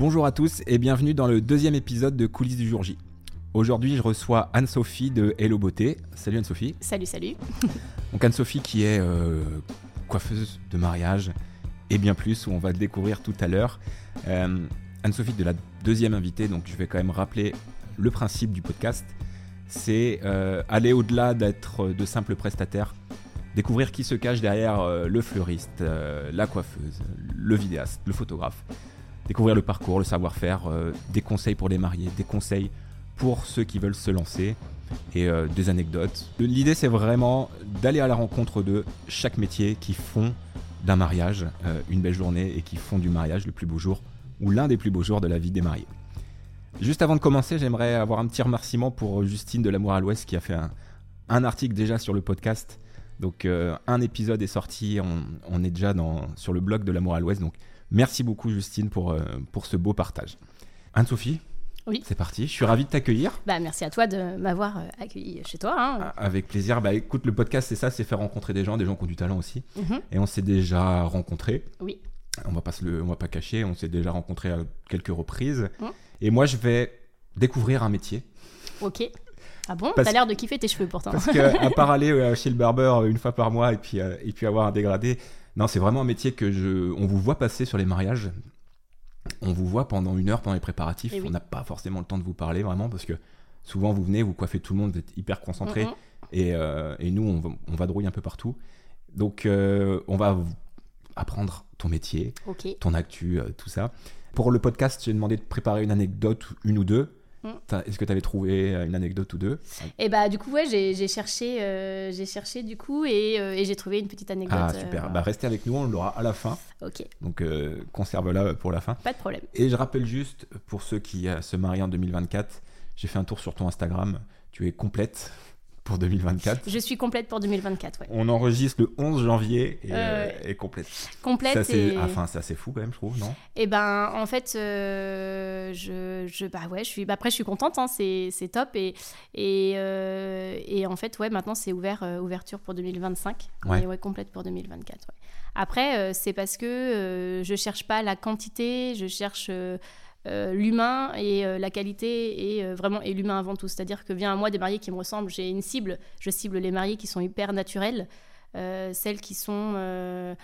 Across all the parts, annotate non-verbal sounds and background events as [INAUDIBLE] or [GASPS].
Bonjour à tous et bienvenue dans le deuxième épisode de Coulisses du jour J. Aujourd'hui, je reçois Anne-Sophie de Hello Beauté. Salut Anne-Sophie. Salut, salut. [LAUGHS] Donc Anne-Sophie qui est euh, coiffeuse de mariage et bien plus, où on va le découvrir tout à l'heure. Euh, Anne-Sophie de la deuxième invitée, donc je vais quand même rappeler le principe du podcast. C'est euh, aller au-delà d'être de simples prestataires, découvrir qui se cache derrière le fleuriste, la coiffeuse, le vidéaste, le photographe. Découvrir le parcours, le savoir-faire, euh, des conseils pour les mariés, des conseils pour ceux qui veulent se lancer et euh, des anecdotes. L'idée c'est vraiment d'aller à la rencontre de chaque métier qui font d'un mariage euh, une belle journée et qui font du mariage le plus beau jour ou l'un des plus beaux jours de la vie des mariés. Juste avant de commencer, j'aimerais avoir un petit remerciement pour Justine de l'Amour à l'Ouest qui a fait un, article déjà sur le podcast. Donc un épisode est sorti, on, est déjà sur le blog de l'Amour à l'Ouest. Donc merci beaucoup Justine pour, euh, pour ce beau partage. Anne-Sophie, Oui. c'est parti. Je suis ravi de t'accueillir. Bah, merci à toi de m'avoir euh, accueilli chez toi. hein. Avec plaisir. Bah écoute, le podcast c'est ça, c'est faire rencontrer des gens, des gens qui ont du talent aussi. Mhm. Et on s'est déjà rencontrés. Oui. On va pas se le, on va pas cacher, on s'est déjà rencontrés à quelques reprises. Mhm. Et moi je vais découvrir un métier. Ok. Ah bon? T'as l'air de kiffer tes cheveux pourtant. Parce que à part [LAUGHS] aller euh, chez le barbeur une fois par mois et puis, euh, et puis avoir un dégradé, non, c'est vraiment un métier que je, on vous voit passer sur les mariages. On vous voit pendant une heure pendant les préparatifs. Eh oui. On n'a pas forcément le temps de vous parler vraiment parce que souvent vous venez, vous coiffez tout le monde, vous êtes hyper concentré. Et, euh, et nous, on, va- on vadrouille un peu partout. Donc, euh, on va apprendre ton métier, ton actu, euh, tout ça. Pour le podcast, j'ai demandé de préparer une anecdote, une ou deux. Est-ce que tu avais trouvé euh, une anecdote ou deux Et bah du coup ouais j'ai cherché euh, j'ai cherché du coup et, euh, et j'ai trouvé une petite anecdote. Ah, super. Bah, restez avec nous, on l'aura à la fin. Ok. Donc, conserve-la pour la fin. Pas de problème. Et je rappelle juste, pour ceux qui se marient en 2024, j'ai fait un tour sur ton Instagram. Tu es complète pour 2024. Je suis complète pour 2024. Ouais. On enregistre le 11 janvier et, Euh, et complète. Complète Ça, c'est et. ah, enfin, c'est assez fou quand même, je trouve, non? Et ben en fait euh, je, je bah ouais je suis bah, après je suis contente hein, c'est top et et, euh, et en fait ouais maintenant c'est ouvert euh, ouverture pour 2025 Ouais. mais ouais complète pour 2024 ouais. après c'est parce que je cherche pas la quantité je cherche euh, l'humain et euh, la qualité et euh, vraiment et l'humain avant tout c'est à dire que vient à moi des mariés qui me ressemblent j'ai une cible je cible les mariés qui sont hyper naturels euh, celles qui sont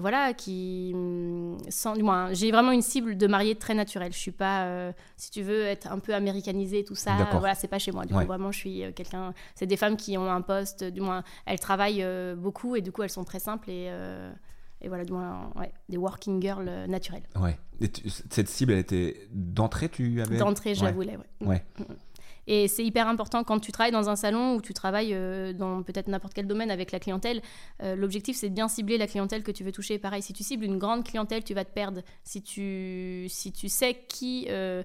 voilà, qui hum, sans, du moins, j'ai vraiment une cible de mariée très naturelle. Je suis pas, si tu veux, être un peu américanisée, tout ça. Voilà, c'est pas chez moi. Du Ouais. coup, vraiment, je suis quelqu'un. C'est des femmes qui ont un poste, du moins, elles travaillent beaucoup et du coup, elles sont très simples et et voilà, du moins, ouais, des working girls euh, naturelles. Ouais. Et tu- cette cible, elle était d'entrée, tu avais? D'entrée, je Ouais. la voulais, ouais. Mm. Et c'est hyper important quand tu travailles dans un salon ou tu travailles euh, dans peut-être n'importe quel domaine avec la clientèle. euh, L'objectif, c'est de bien cibler la clientèle que tu veux toucher. Pareil, si tu cibles une grande clientèle, tu vas te perdre. Si tu, si tu sais qui, euh,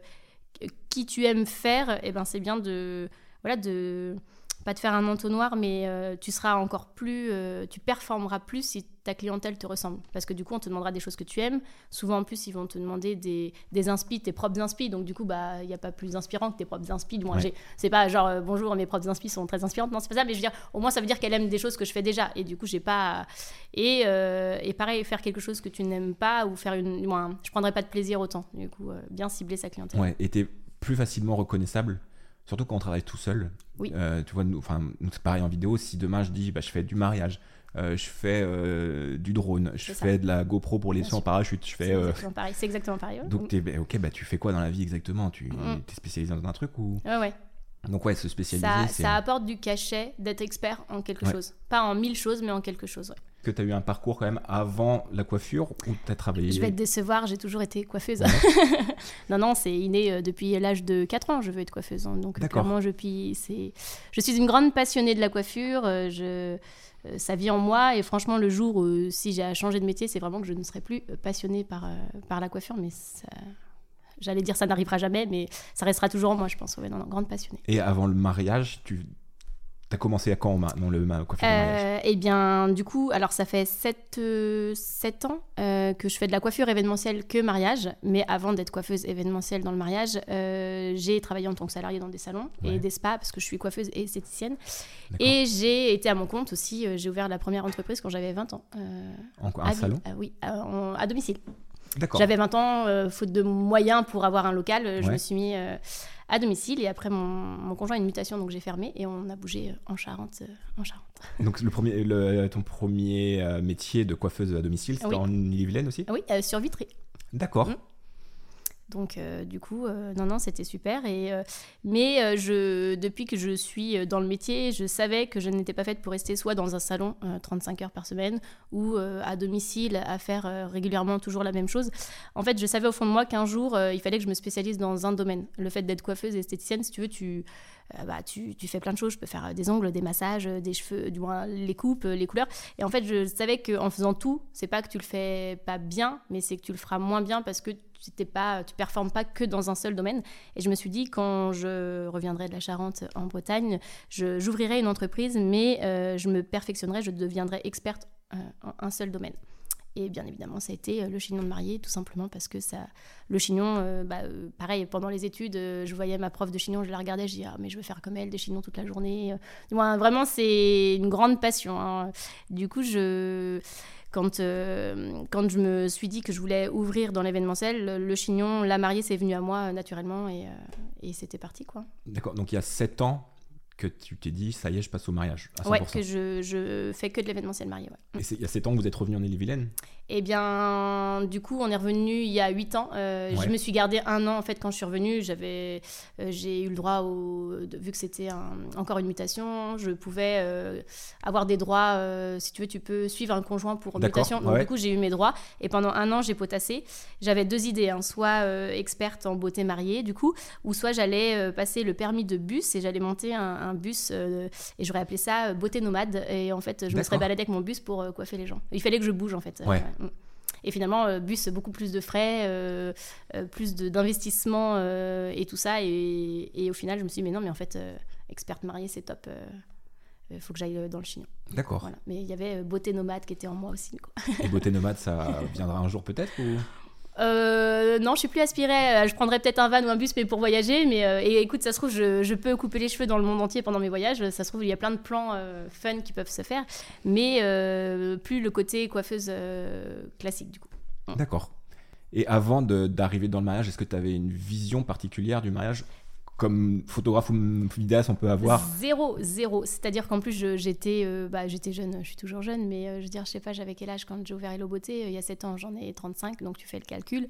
qui tu aimes faire, eh ben, c'est bien de, voilà, de pas de faire un entonnoir, mais euh, tu seras encore plus, euh, tu performeras plus si ta clientèle te ressemble. Parce que du coup, on te demandera des choses que tu aimes. Souvent, en plus, ils vont te demander des, des inspi, tes propres inspi. Donc, du coup, bah, il n'y a pas plus inspirant que tes propres inspi. Moins, Ouais. c'est pas genre euh, bonjour, mes propres inspi sont très inspirantes. Non, c'est pas ça. Mais je veux dire, au moins, ça veut dire qu'elle aime des choses que je fais déjà. Et du coup, j'ai pas. Et, euh, et pareil, faire quelque chose que tu n'aimes pas ou faire une. moins, je prendrais pas de plaisir autant. Du coup, euh, bien cibler sa clientèle. Ouais, et t'es plus facilement reconnaissable, surtout quand on travaille tout seul. Oui. Euh, tu vois, nous, enfin, c'est pareil en vidéo. Si demain je dis, bah, je fais du mariage, je fais euh, du drone, je C'est fais de la GoPro pour les Bien sauts en parachute, je C'est fais. euh, exactement pareil. C'est exactement pareil. ouais. Donc, t'es, bah, ok, bah, tu fais quoi dans la vie exactement? Tu Mm. es spécialisé dans un truc ou? Ouais, ouais. Donc, ouais, se spécialiser, Ça, c'est. ça apporte du cachet d'être expert en quelque Ouais. chose. Pas en mille choses, mais en quelque chose. ouais. que tu as eu un parcours quand même avant la coiffure ou tu as travaillé? Je vais te décevoir, j'ai toujours été coiffeuse. Ouais. [LAUGHS] non, non, c'est inné euh, depuis l'âge de 4 ans, je veux être coiffeuse. hein. Donc, euh, clairement, je, puis, c'est... je suis une grande passionnée de la coiffure. euh, je... euh, Ça vit en moi et franchement, le jour où si j'ai à changer de métier, c'est vraiment que je ne serai plus euh, passionnée par, euh, par la coiffure. Mais ça... j'allais dire ça n'arrivera jamais, mais ça restera toujours en moi, je pense. Ouais, non, non, grande passionnée. Et avant le mariage, tu as commencé à quand ma- dans le coiffure de mariage? Euh, eh bien, du coup, alors ça fait 7, ans euh, que je fais de la coiffure événementielle que mariage. Mais avant d'être coiffeuse événementielle dans le mariage, euh, j'ai travaillé en tant que salariée dans des salons Ouais. et des spas parce que je suis coiffeuse et esthéticienne. Et j'ai été à mon compte aussi. euh, j'ai ouvert la première entreprise quand j'avais 20 ans. euh, En quoi, à un Vi- salon? Ah oui, à, en- à domicile. J'avais 20 ans, euh, faute de moyens pour avoir un local, euh, je Ouais. me suis mis euh, à domicile et après mon, mon conjoint a une mutation donc j'ai fermé et on a bougé en Charente. en Charente. [LAUGHS] Donc le premier, le- ton premier métier de coiffeuse à domicile, c'était Oui. en Ille-et-Vilaine aussi? Ah oui, sur Vitry. D'accord. Mm. Donc euh, du coup, euh, non, non, c'était super. Et, euh, mais je, depuis que je suis dans le métier, je savais que je n'étais pas faite pour rester soit dans un salon euh, 35 heures par semaine ou à domicile à faire régulièrement toujours la même chose. En fait, je savais au fond de moi qu'un jour, il fallait que je me spécialise dans un domaine. Le fait d'être coiffeuse et esthéticienne, si tu veux, tu, bah, tu, tu fais plein de choses. Je peux faire des ongles, des massages, des cheveux, du moins les coupes, les couleurs. Et en fait, je savais qu'en faisant tout, c'est pas que tu le fais pas bien, mais c'est que tu le feras moins bien parce que t'es pas, tu performes pas que dans un seul domaine. Et je me suis dit, quand je reviendrai de la Charente en Bretagne, j'ouvrirai une entreprise, mais euh, je me perfectionnerai, je deviendrai experte euh, en un seul domaine. Et bien évidemment, ça a été euh, le chignon de mariée, tout simplement parce que ça, le chignon, bah, pareil, pendant les études, je voyais ma prof de chignon, je la regardais, je dis, ah, mais je veux faire comme elle, des chignons toute la journée. Moins, vraiment, c'est une grande passion. hein. Du coup, je, quand, euh, quand je me suis dit que je voulais ouvrir dans l'événementiel, le, le chignon, la mariée, c'est venu à moi euh, naturellement et, euh, et c'était parti, quoi. D'accord. Donc il y a 7 ans que tu t'es dit, ça y est, je passe au mariage. À 100%. Ouais, que je, je fais que de l'événementiel marié, ouais. Et il y a 7 ans que vous êtes revenu en Ille-et-Vilaine? Eh bien, du coup, on est revenu il y a 8 ans. Euh, Ouais. Je me suis gardé un an en fait quand je suis revenue. J'avais, euh, j'ai eu le droit au, de- vu que c'était un- encore une mutation, je pouvais euh, avoir des droits. si tu veux, tu peux suivre un conjoint pour mutation. Donc ouais. du coup, j'ai eu mes droits et pendant un an, j'ai potassé. J'avais deux idées, hein, soit experte en beauté mariée, du coup, ou soit j'allais passer le permis de bus et j'allais monter un, un bus et j'aurais appelé ça beauté nomade. Et en fait, je me serais baladée avec mon bus pour coiffer les gens. Il fallait que je bouge en fait. Ouais. Et finalement, euh, bus, beaucoup plus de frais, euh, euh, plus de- d'investissement et tout ça. Et, et au final, je me suis dit, mais non, mais en fait, experte mariée, c'est top. Il faut que j'aille dans le chignon. D'accord. Voilà. Mais il y avait beauté nomade qui était en moi aussi. quoi. Et beauté [LAUGHS] nomade, ça viendra un jour peut-être ou... Euh, non, je suis plus aspirée. euh, Je prendrais peut-être un van ou un bus, mais pour voyager. Mais euh, et écoute, ça se trouve, je, peux couper les cheveux dans le monde entier pendant mes voyages. Ça se trouve, il y a plein de plans fun qui peuvent se faire, mais plus le côté coiffeuse classique du coup. D'accord. Et avant d'arriver dans le mariage, est-ce que tu avais une vision particulière du mariage? Comme photographe ou vidéaste, on peut avoir. Zéro, zéro. C'est-à-dire qu'en plus, j'étais euh, bah, jeune, je suis toujours jeune, mais euh, je veux dire, je sais pas, j'avais quel âge quand j'ai ouvert Hello Beauté Euh, Il y a 7 ans, j'en ai 35, donc tu fais le calcul.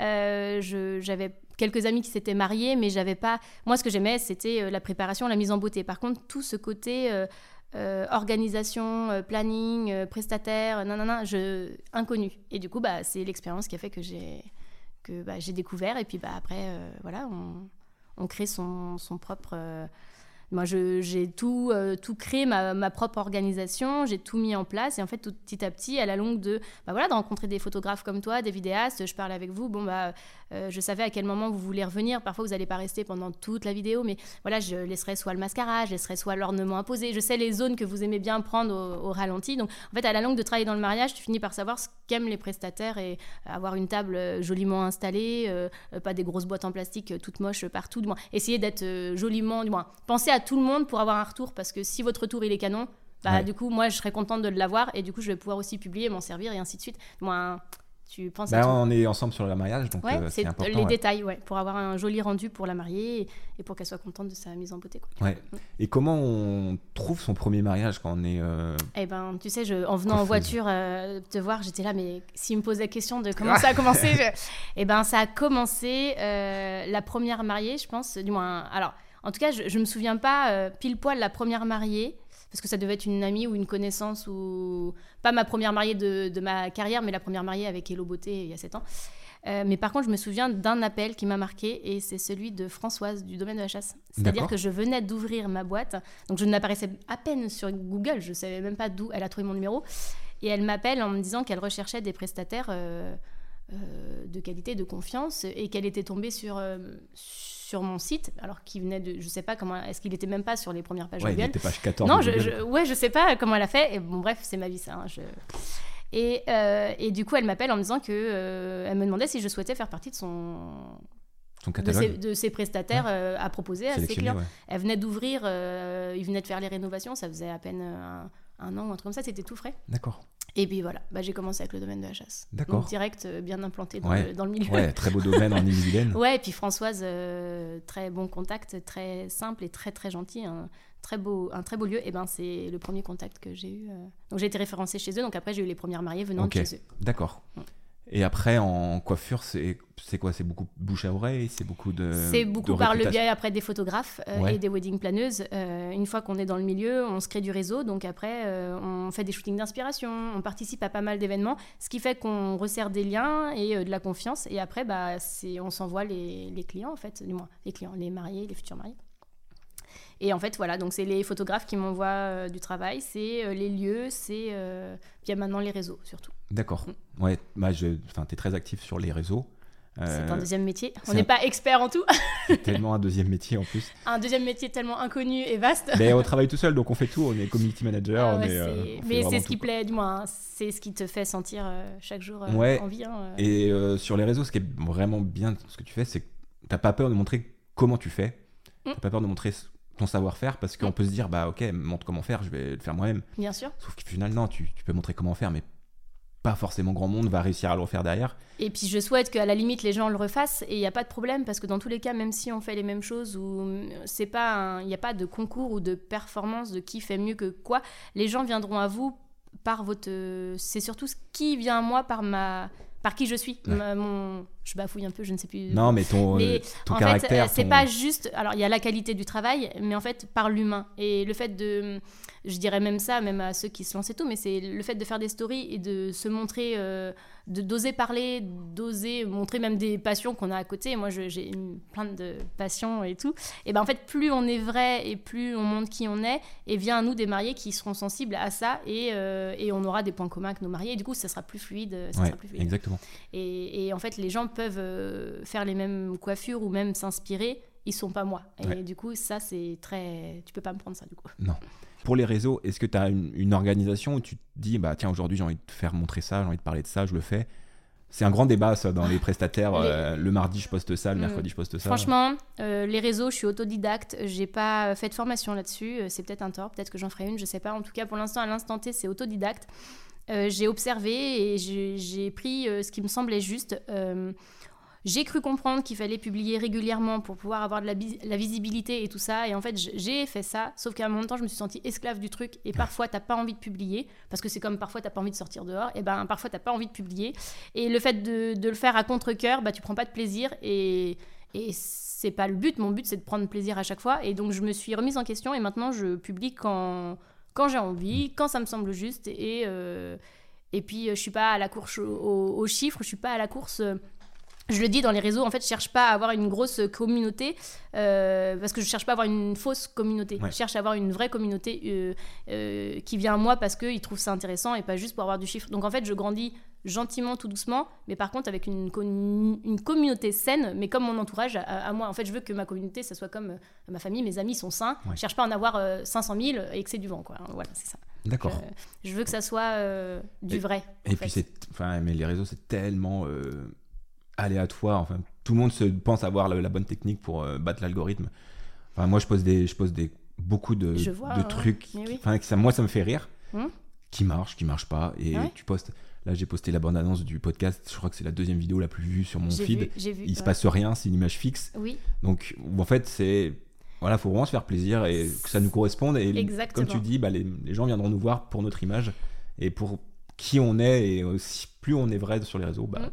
Euh, j'avais quelques amis qui s'étaient mariés, mais j'avais pas. Moi, ce que j'aimais, c'était la préparation, la mise en beauté. Par contre, tout ce côté. euh, euh, organisation, planning, prestataire, non, je, inconnu. Et du coup, bah, c'est l'expérience qui a fait que j'ai que bah, j'ai découvert. Et puis bah, après, voilà, on crée son, propre. Moi, j'ai tout, euh, tout créé, ma, ma propre organisation, j'ai tout mis en place. Et en fait, tout petit à petit, à la longue de, bah voilà, de rencontrer des photographes comme toi, des vidéastes, je parle avec vous. Bon, bah, euh, je savais à quel moment vous voulez revenir. Parfois, vous n'allez pas rester pendant toute la vidéo, mais voilà, je laisserai soit le mascara, je laisserai soit l'ornement imposé. Je sais les zones que vous aimez bien prendre au, ralenti. Donc, en fait, à la longue de travailler dans le mariage, tu finis par savoir ce qu'aiment les prestataires et avoir une table euh, joliment installée, pas des grosses boîtes en plastique toutes moches partout. Du moins, essayer d'être joliment, du moins, penser à tout le monde pour avoir un retour, parce que si votre retour il est canon, bah Ouais. du coup, moi, je serais contente de l'avoir et du coup, je vais pouvoir aussi publier, m'en servir et ainsi de suite. Moins, tu penses à Bah, tout. on est ensemble sur le mariage, donc Ouais, euh, c'est important. les ouais. détails, ouais, pour avoir un joli rendu pour la mariée et- et pour qu'elle soit contente de sa mise en beauté. Quoi. Ouais. Et comment on trouve son premier mariage quand on est. euh, Eh ben, tu sais, je, en venant en voiture euh, te voir, j'étais là, mais s'il me pose la question de comment ça a commencé, je... [LAUGHS] eh ben, ça a commencé euh, la première mariée, je pense, du moins. Alors, en tout cas, je, je me souviens pas euh, pile poil la première mariée, parce que ça devait être une amie ou une connaissance ou pas ma première mariée de, de ma carrière, mais la première mariée avec Hello Beauté il y a 7 ans. Euh, mais par contre, je me souviens d'un appel qui m'a marqué et c'est celui de Françoise du domaine de la chasse. C'est-à-dire que je venais d'ouvrir ma boîte, donc je n'apparaissais à peine sur Google, je savais même pas d'où elle a trouvé mon numéro. Et elle m'appelle en me disant qu'elle recherchait des prestataires euh, euh, de qualité, de confiance et qu'elle était tombée sur, sur mon site, alors qu'il venait de. Je sais pas comment. Est-ce qu'il était même pas sur les premières pages Ouais, il Google était page 14. non, je, je- ouais, je sais pas comment elle a fait. Et bon, bref, c'est ma vie, ça. hein, je- Et, euh, et du coup, elle m'appelle en me disant que euh, elle me demandait si je souhaitais faire partie de son Son de catalogue. ses, de ses prestataires euh, à proposer à ses clients. ouais. Elle venait d'ouvrir, il venait de faire les rénovations, ça faisait à peine un, un an ou un truc comme ça, c'était tout frais. D'accord. Et puis voilà, bah, j'ai commencé avec le domaine de la chasse. D'accord. Donc direct, euh, bien implanté dans, Ouais. le, dans le milieu. Ouais, très beau domaine en Ille-et-Vilaine. [LAUGHS] Ouais, et puis Françoise, euh, très bon contact, très simple et très très gentil, un très beau, un très beau lieu. Et ben c'est le premier contact que j'ai eu. euh. Donc j'ai été référencée chez eux, donc après j'ai eu les premières mariées venant de chez eux. D'accord. Et après, en coiffure, c'est quoi? C'est beaucoup bouche à oreille C'est beaucoup de. C'est beaucoup de par le biais après des photographes euh, Ouais. et des wedding planeuses. Euh, une fois qu'on est dans le milieu, on se crée du réseau. Donc après, euh, on fait des shootings d'inspiration, on participe à pas mal d'événements, ce qui fait qu'on resserre des liens et de la confiance. Et après, bah, on s'envoie les, les clients, en fait, du moins les clients, les mariés, les futurs mariés. Et en fait, voilà, donc c'est les photographes qui m'envoient euh, du travail, c'est euh, les lieux, c'est euh, puis il y a maintenant les réseaux surtout. D'accord. Mm. Ouais, bah, je... enfin, tu es très actif sur les réseaux. C'est Euh, un deuxième métier. On c'est n'est un- pas expert en tout. [LAUGHS] c'est tellement un deuxième métier en plus. un deuxième métier tellement inconnu et vaste. Mais on travaille tout seul, donc on fait tout. On est community manager. Ah on ouais, est, c'est- on fait mais c'est ce qui quoi. plaît, du moins, hein. c'est ce qui te fait sentir chaque jour Ouais. en vie. hein. Et sur les réseaux, ce qui est vraiment bien, ce que tu fais, c'est que t'as pas peur de montrer comment tu fais. Mm. T'as pas peur de montrer ton savoir-faire parce qu'on peut se dire, bah ok, montre comment faire, je vais le faire moi-même. Bien sûr. Sauf que finalement, tu, tu peux montrer comment faire, mais pas forcément grand monde va réussir à le refaire derrière. Et puis je souhaite qu'à la limite les gens le refassent et il n'y a pas de problème parce que dans tous les cas, même si on fait les mêmes choses ou euh, c'est pas, il n'y a pas de concours ou de performance de qui fait mieux que quoi, les gens viendront à vous par votre. C'est surtout ce qui vient à moi par ma, par qui je suis. Ouais. Mon, je bafouille un peu, je ne sais plus. Non, mais ton, Mais euh, ton en caractère. c'est ton- pas juste. Alors, il y a la qualité du travail, mais en fait, par l'humain. Et le fait de. Je dirais même ça, même à ceux qui se lancent et tout, mais c'est le fait de faire des stories et de se montrer, euh, d'oser parler, d'oser montrer même des passions qu'on a à côté. Moi, j'ai plein de passions et tout. Et ben en fait, plus on est vrai et plus on montre qui on est, et vient à nous des mariés qui seront sensibles à ça et, euh, et on aura des points communs avec nos mariés. Et du coup, ça sera plus fluide. Ça Ouais, sera plus fluide. exactement. Et, et en fait, les gens peuvent euh, faire les mêmes coiffures ou même s'inspirer. Ils sont pas moi. Et Ouais. du coup, ça, c'est très. Tu peux pas me prendre ça, du coup. Pour les réseaux, est-ce que tu as une, une organisation où tu te dis, bah tiens, aujourd'hui j'ai envie de te faire montrer ça, j'ai envie de parler de ça, je le fais? C'est un grand débat, ça, dans les prestataires. Les- euh, le mardi, je poste ça, le Mm. mercredi, je poste ça. Franchement, euh, les réseaux, je suis autodidacte. J'ai pas fait de formation là-dessus. Euh, C'est peut-être un tort. Peut-être que j'en ferai une. Je sais pas. En tout cas, pour l'instant, à l'instant T, c'est autodidacte. Euh, j'ai observé et j'ai pris euh, ce qui me semblait juste. Euh, j'ai cru comprendre qu'il fallait publier régulièrement pour pouvoir avoir de la, visibilité et tout ça. Et en fait, j'ai fait ça. Sauf qu'à un moment, je me suis sentie esclave du truc. Et parfois, t'as pas envie de publier. Parce que c'est comme parfois, t'as pas envie de sortir dehors. Et ben, parfois, t'as pas envie de publier. Et le fait de, de le faire à contre-coeur, bah, tu prends pas de plaisir. Et, et c'est pas le but. Mon but, c'est de prendre plaisir à chaque fois. Et donc, je me suis remise en question. Et maintenant, je publie quand, quand j'ai envie, quand ça me semble juste. Et, euh, et puis, euh, je suis pas à la course aux, aux- aux chiffres. Je suis pas à la course. Je le dis dans les réseaux, en fait, je cherche pas à avoir une grosse communauté euh, parce que je cherche pas à avoir une fausse communauté. Ouais. Je cherche à avoir une vraie communauté euh, euh, qui vient à moi parce qu'ils trouvent ça intéressant et pas juste pour avoir du chiffre. Donc en fait, je grandis gentiment, tout doucement, mais par contre avec une, une communauté saine, mais comme mon entourage à, à moi. En fait, je veux que ma communauté, ça soit comme ma famille, mes amis sont sains. Ouais. Je cherche pas à en avoir euh, 500 000 et que c'est du vent, quoi. Voilà, c'est ça. D'accord. Je veux que ça soit du Et- vrai. Et puis enfin, mais les réseaux c'est tellement aléatoire. Enfin, tout le monde se pense avoir la, la bonne technique pour euh, battre l'algorithme. Enfin, moi je pose des, je pose des beaucoup de, Je vois, de ouais. trucs. Oui. Enfin, ça, moi ça me fait rire. Hmm. Qui marche, qui marche pas. Et Ouais. tu postes. Là j'ai posté la bande annonce du podcast. Je crois que c'est la deuxième vidéo la plus vue sur mon feed. vu, j'ai vu. Il se ouais. passe rien, c'est une image fixe. Oui, Donc en fait c'est voilà, faut vraiment se faire plaisir et que ça nous corresponde. Et Exactement. comme tu dis, bah, les, les gens viendront nous voir pour notre image et pour qui on est et aussi plus on est vrai sur les réseaux, bah, Mm.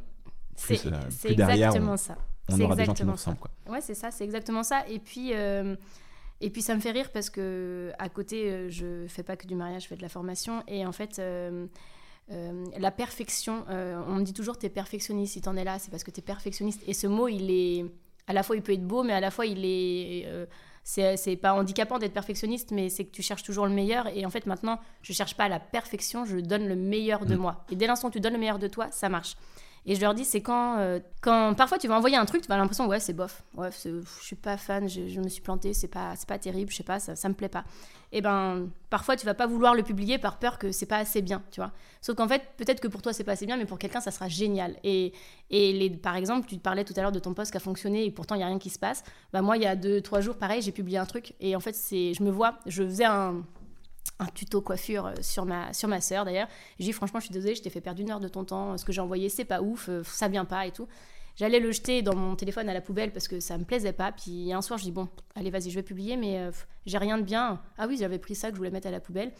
Plus, c'est euh, c'est plus derrière, exactement ça. on C'est aura des gens qui nous ressemblent. Quoi. Ouais, c'est ça, c'est exactement ça. Et puis, euh, et puis ça me fait rire parce que à côté, euh, je fais pas que du mariage, je fais de la formation. Et en fait, euh, euh, la perfection, euh, on me dit toujours t'es perfectionniste. Si t'en es là, c'est parce que t'es perfectionniste. Et ce mot, il est à la fois il peut être beau, mais à la fois il est euh, c'est c'est pas handicapant d'être perfectionniste, mais c'est que tu cherches toujours le meilleur. Et en fait, maintenant, je cherche pas la perfection, je donne le meilleur de Mm. moi. Et dès l'instant où tu donnes le meilleur de toi, ça marche. Et je leur dis, c'est quand, euh, quand parfois tu vas envoyer un truc, tu vas l'impression, ouais, c'est bof, ouais, je suis pas fan, je, me suis plantée, c'est pas, c'est pas terrible, je sais pas, ça, ça me plaît pas. Et ben, parfois tu vas pas vouloir le publier par peur que c'est pas assez bien, tu vois. Sauf qu'en fait, peut-être que pour toi c'est pas assez bien, mais pour quelqu'un ça sera génial. Et, et les, par exemple, tu parlais tout à l'heure de ton poste qui a fonctionné et pourtant il y a rien qui se passe. Bah moi, il y a deux, trois jours, pareil, j'ai publié un truc et en fait, c'est, je me vois, je faisais un un tuto coiffure euh, sur ma, sur ma soeur d'ailleurs. J'ai dit franchement, je suis désolée, je t'ai fait perdre une heure de ton temps, ce que j'ai envoyé, c'est pas ouf, euh, ça vient pas et tout. J'allais le jeter dans mon téléphone à la poubelle parce que ça me plaisait pas. Puis un soir, je dis bon, allez, vas-y, je vais publier, mais euh, j'ai rien de bien. Ah oui, j'avais pris ça que je voulais mettre à la poubelle.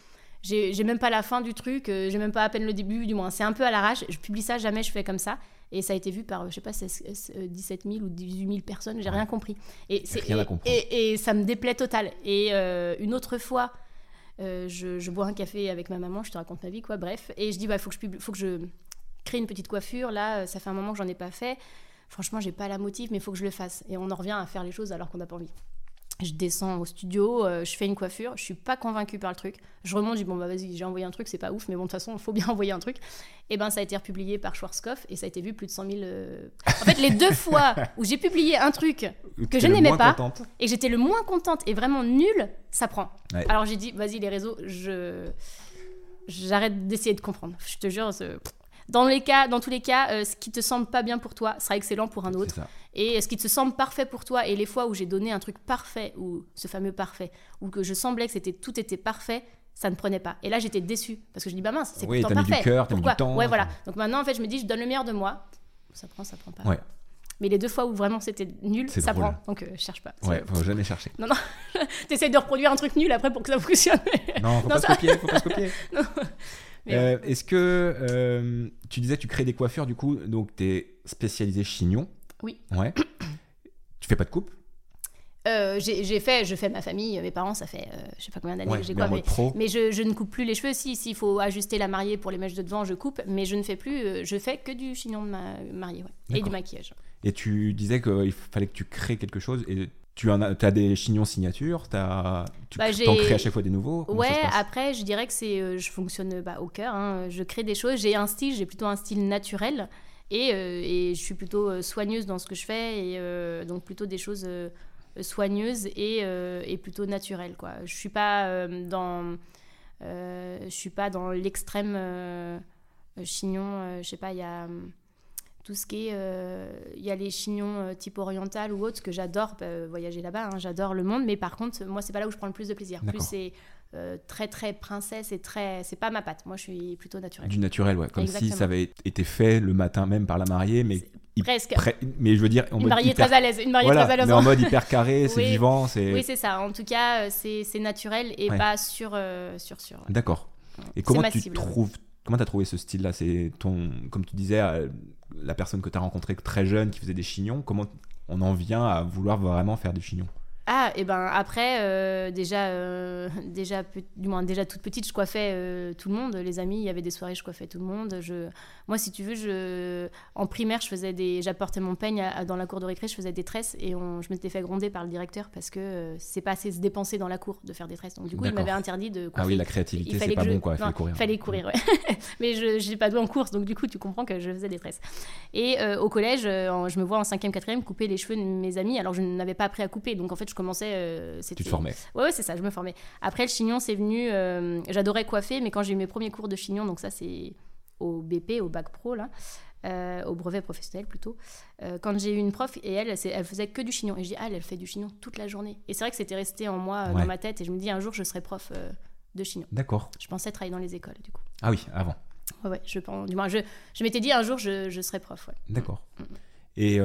J'ai même pas la fin du truc, j'ai même pas à peine le début, du moins. C'est un peu à l'arrache. Je publie ça, jamais je fais comme ça. Et ça a été vu par, je sais pas, 17 000 ou 18 000 personnes, j'ai rien compris. Et, rien et, et, et, ça me déplaît total. Et une autre fois, euh, je, bois un café avec ma maman, je te raconte ma vie, quoi, bref. Et je dis, bah, faut, que je faut que je crée une petite coiffure. Là, ça fait un moment que j'en ai pas fait. Franchement, j'ai pas la motive, mais il faut que je le fasse. Et on en revient à faire les choses alors qu'on n'a pas envie. Je descends au studio, euh, je fais une coiffure, je suis pas convaincue par le truc. Je remonte, je dis bon bah vas-y, j'ai envoyé un truc, c'est pas ouf, mais bon de toute façon, il faut bien [LAUGHS] envoyer un truc. Et ben ça a été republié par Schwarzkopf et ça a été vu plus de 100 000. Euh, en fait, les deux [LAUGHS] fois où j'ai publié un truc que je n'aimais pas et j'étais le moins contente et vraiment nulle, ça prend. Alors j'ai dit vas-y les réseaux, je j'arrête d'essayer de comprendre. Je te jure, dans, les cas, dans tous les cas, euh, ce qui te semble pas bien pour toi sera excellent pour un autre. Et ce qui te semble parfait pour toi, et les fois où j'ai donné un truc parfait, ou ce fameux parfait, ou que je semblais que c'était tout était parfait, ça ne prenait pas. Et là, j'étais déçue parce que je dis bah mince, c'est oui, pourtant parfait. du cœur, t'as mis du temps. Ouais, voilà. Donc maintenant, en fait, je me dis, je donne le meilleur de moi. Ça prend, ça prend pas. Ouais. Mais les deux fois où vraiment c'était nul, ça prend. Donc euh, cherche pas. Ouais, faut jamais chercher. Non, non. [LAUGHS] T'essayes de reproduire un truc nul après pour que ça fonctionne. non, faut pas se copier, faut pas se copier. [LAUGHS] Euh, est-ce que euh, tu disais que tu crées des coiffures du coup, donc tu es spécialisé chignon Oui. Ouais. tu fais pas de coupe euh, j'ai fait, je fais ma famille, mes parents, ça fait je sais pas combien d'années que j'ai quoi, mais, mais je, je, ne coupe plus les cheveux. Si, s'il faut ajuster la mariée pour les mèches de devant, je coupe, mais je ne fais plus, je fais que du chignon de ma mariée et du maquillage. Et tu disais qu'il fallait que tu crées quelque chose et tu en as, as, des chignons signatures, as, tu bah, en crées à chaque fois des nouveaux Ouais, après, je dirais que c'est, euh, je fonctionne bah, au cœur. Hein. je crée des choses. J'ai un style, j'ai plutôt un style naturel. Et, euh, et, je suis plutôt euh, soigneuse dans ce que je fais. Et donc, plutôt des choses soigneuses et, et, plutôt naturelles. Quoi. Je suis pas dans. je suis pas dans l'extrême chignon. je sais pas, il y a tout ce qui est. Euh, il y a les chignons euh, type oriental ou autres que j'adore bah, voyager là-bas, hein, j'adore le monde, mais par contre, moi, c'est pas là où je prends le plus de plaisir. Plus c'est euh, très, très princesse et très. C'est pas ma patte. Moi, je suis plutôt naturelle. Du naturel, ouais. Comme si ça avait été fait le matin même par la mariée, mais. Presque. Mais je veux dire. une mariée très à l'aise. Une mariée très à l'aise. Mais en mode hyper carré, [LAUGHS] c'est vivant. Oui, c'est ça. En tout cas, c'est naturel et pas sur. sur, sur D'accord. Et comment tu trouves Comment tu as trouvé ce style-là? C'est ton, comme tu disais, la personne que tu as rencontrée très jeune qui faisait des chignons. Comment on en vient à vouloir vraiment faire des chignons? Ah, et ben après, euh, déjà, euh, [LAUGHS] déjà, du moins déjà toute petite, je coiffais euh, tout le monde. Les amis, il y avait des soirées, je coiffais tout le monde. Je, moi, si tu veux, je, en primaire, je faisais des, j'apportais mon peigne dans la cour de récré, je faisais des tresses et on, je m'étais fait gronder par le directeur parce que c'est pas assez se dépenser dans la cour de faire des tresses. Donc du coup, il m'avait interdit de. Coiffer. Ah oui, la créativité, c'est pas bon quoi. Il fallait courir. Il fallait courir, ouais. [LAUGHS] Mais je n'ai pas doué en course, donc du coup, tu comprends que je faisais des tresses. Et au collège, je me vois en 5e, 4e couper les cheveux de mes amis. Alors je n'avais pas appris à couper, donc en fait, je commençais. Euh, tu te formais Ouais, ouais c'est ça, je me formais. Après, le chignon, c'est venu. Euh, j'adorais coiffer, mais quand j'ai eu mes premiers cours de chignon, donc ça, c'est au BP, au bac pro, là. Euh, au brevet professionnel plutôt. quand j'ai eu une prof et elle, elle faisait que du chignon. Et je dis, ah, elle, fait du chignon toute la journée. Et c'est vrai que c'était resté en moi, dans ma tête. Et je me dis, un jour, je serai prof de chignon. D'accord. Je pensais travailler dans les écoles, du coup. Ah oui, avant. Ouais, ouais, je pense. Du moins, je, je m'étais dit, un jour, je, je serai prof. Ouais. D'accord. Mm, mm. Et,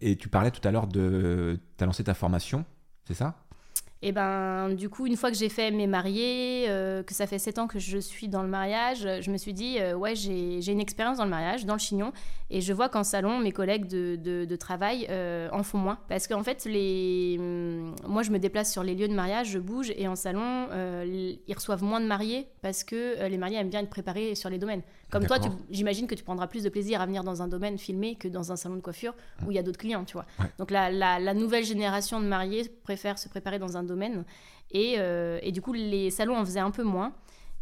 et tu parlais tout à l'heure de. Tu as lancé ta formation, c'est ça? Et ben, du coup, une fois que j'ai fait mes mariés, euh, que ça fait 7 ans que je suis dans le mariage, je me suis dit, euh, ouais, j'ai une expérience dans le mariage, dans le chignon, et je vois qu'en salon, mes collègues de, de, travail euh, en font moins. Parce qu'en fait, les... Hum, moi, je me déplace sur les lieux de mariage, je bouge, et en salon, ils reçoivent moins de mariés parce que les mariés aiment bien être préparés sur les domaines. Comme toi, j'imagine que tu prendras plus de plaisir à venir dans un domaine filmé que dans un salon de coiffure où il y a d'autres clients, tu vois. Donc la, la, nouvelle génération de mariés préfère se préparer dans un domaine. Et, euh, et, du coup, les salons en faisaient un peu moins.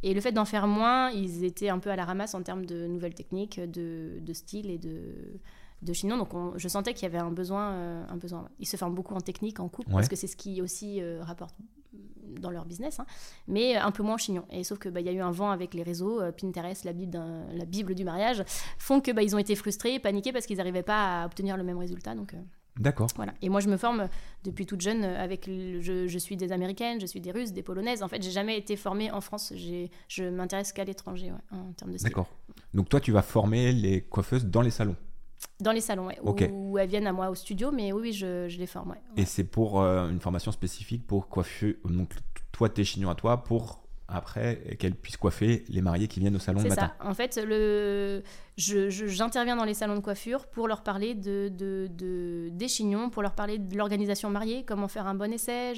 Et le fait d'en faire moins, ils étaient un peu à la ramasse en termes de nouvelles techniques, de, de style et de, de. Donc je sentais qu'il y avait un besoin. Euh, un besoin. Ils se forment beaucoup en technique, en coupe, parce que c'est ce qui aussi euh, rapporte dans leur business, hein, mais un peu moins en chignon. Et sauf que bah, y a eu un vent avec les réseaux, euh, Pinterest, la bible, la bible du mariage, font que bah, ils ont été frustrés, paniqués parce qu'ils n'arrivaient pas à obtenir le même résultat. Donc. D'accord. Voilà. Et moi, je me forme depuis toute jeune avec. Je, je, suis des Américaines, je suis des Russes, des Polonaises. En fait, j'ai jamais été formée en France. Je m'intéresse qu'à l'étranger en termes de style. D'accord. Donc toi, tu vas former les coiffeuses dans les salons dans les salons, ouais, où, elles viennent à moi au studio, mais oui, oui je, je les forme. Ouais, Et c'est pour euh, une formation spécifique pour coiffer, donc toi, tes chignons à toi, pour après qu'elles puissent coiffer les mariés qui viennent au salon le matin. C'est ça. En fait, le... j'interviens dans les salons de coiffure pour leur parler de, de, des chignons, pour leur parler de l'organisation mariée, comment faire un bon essai,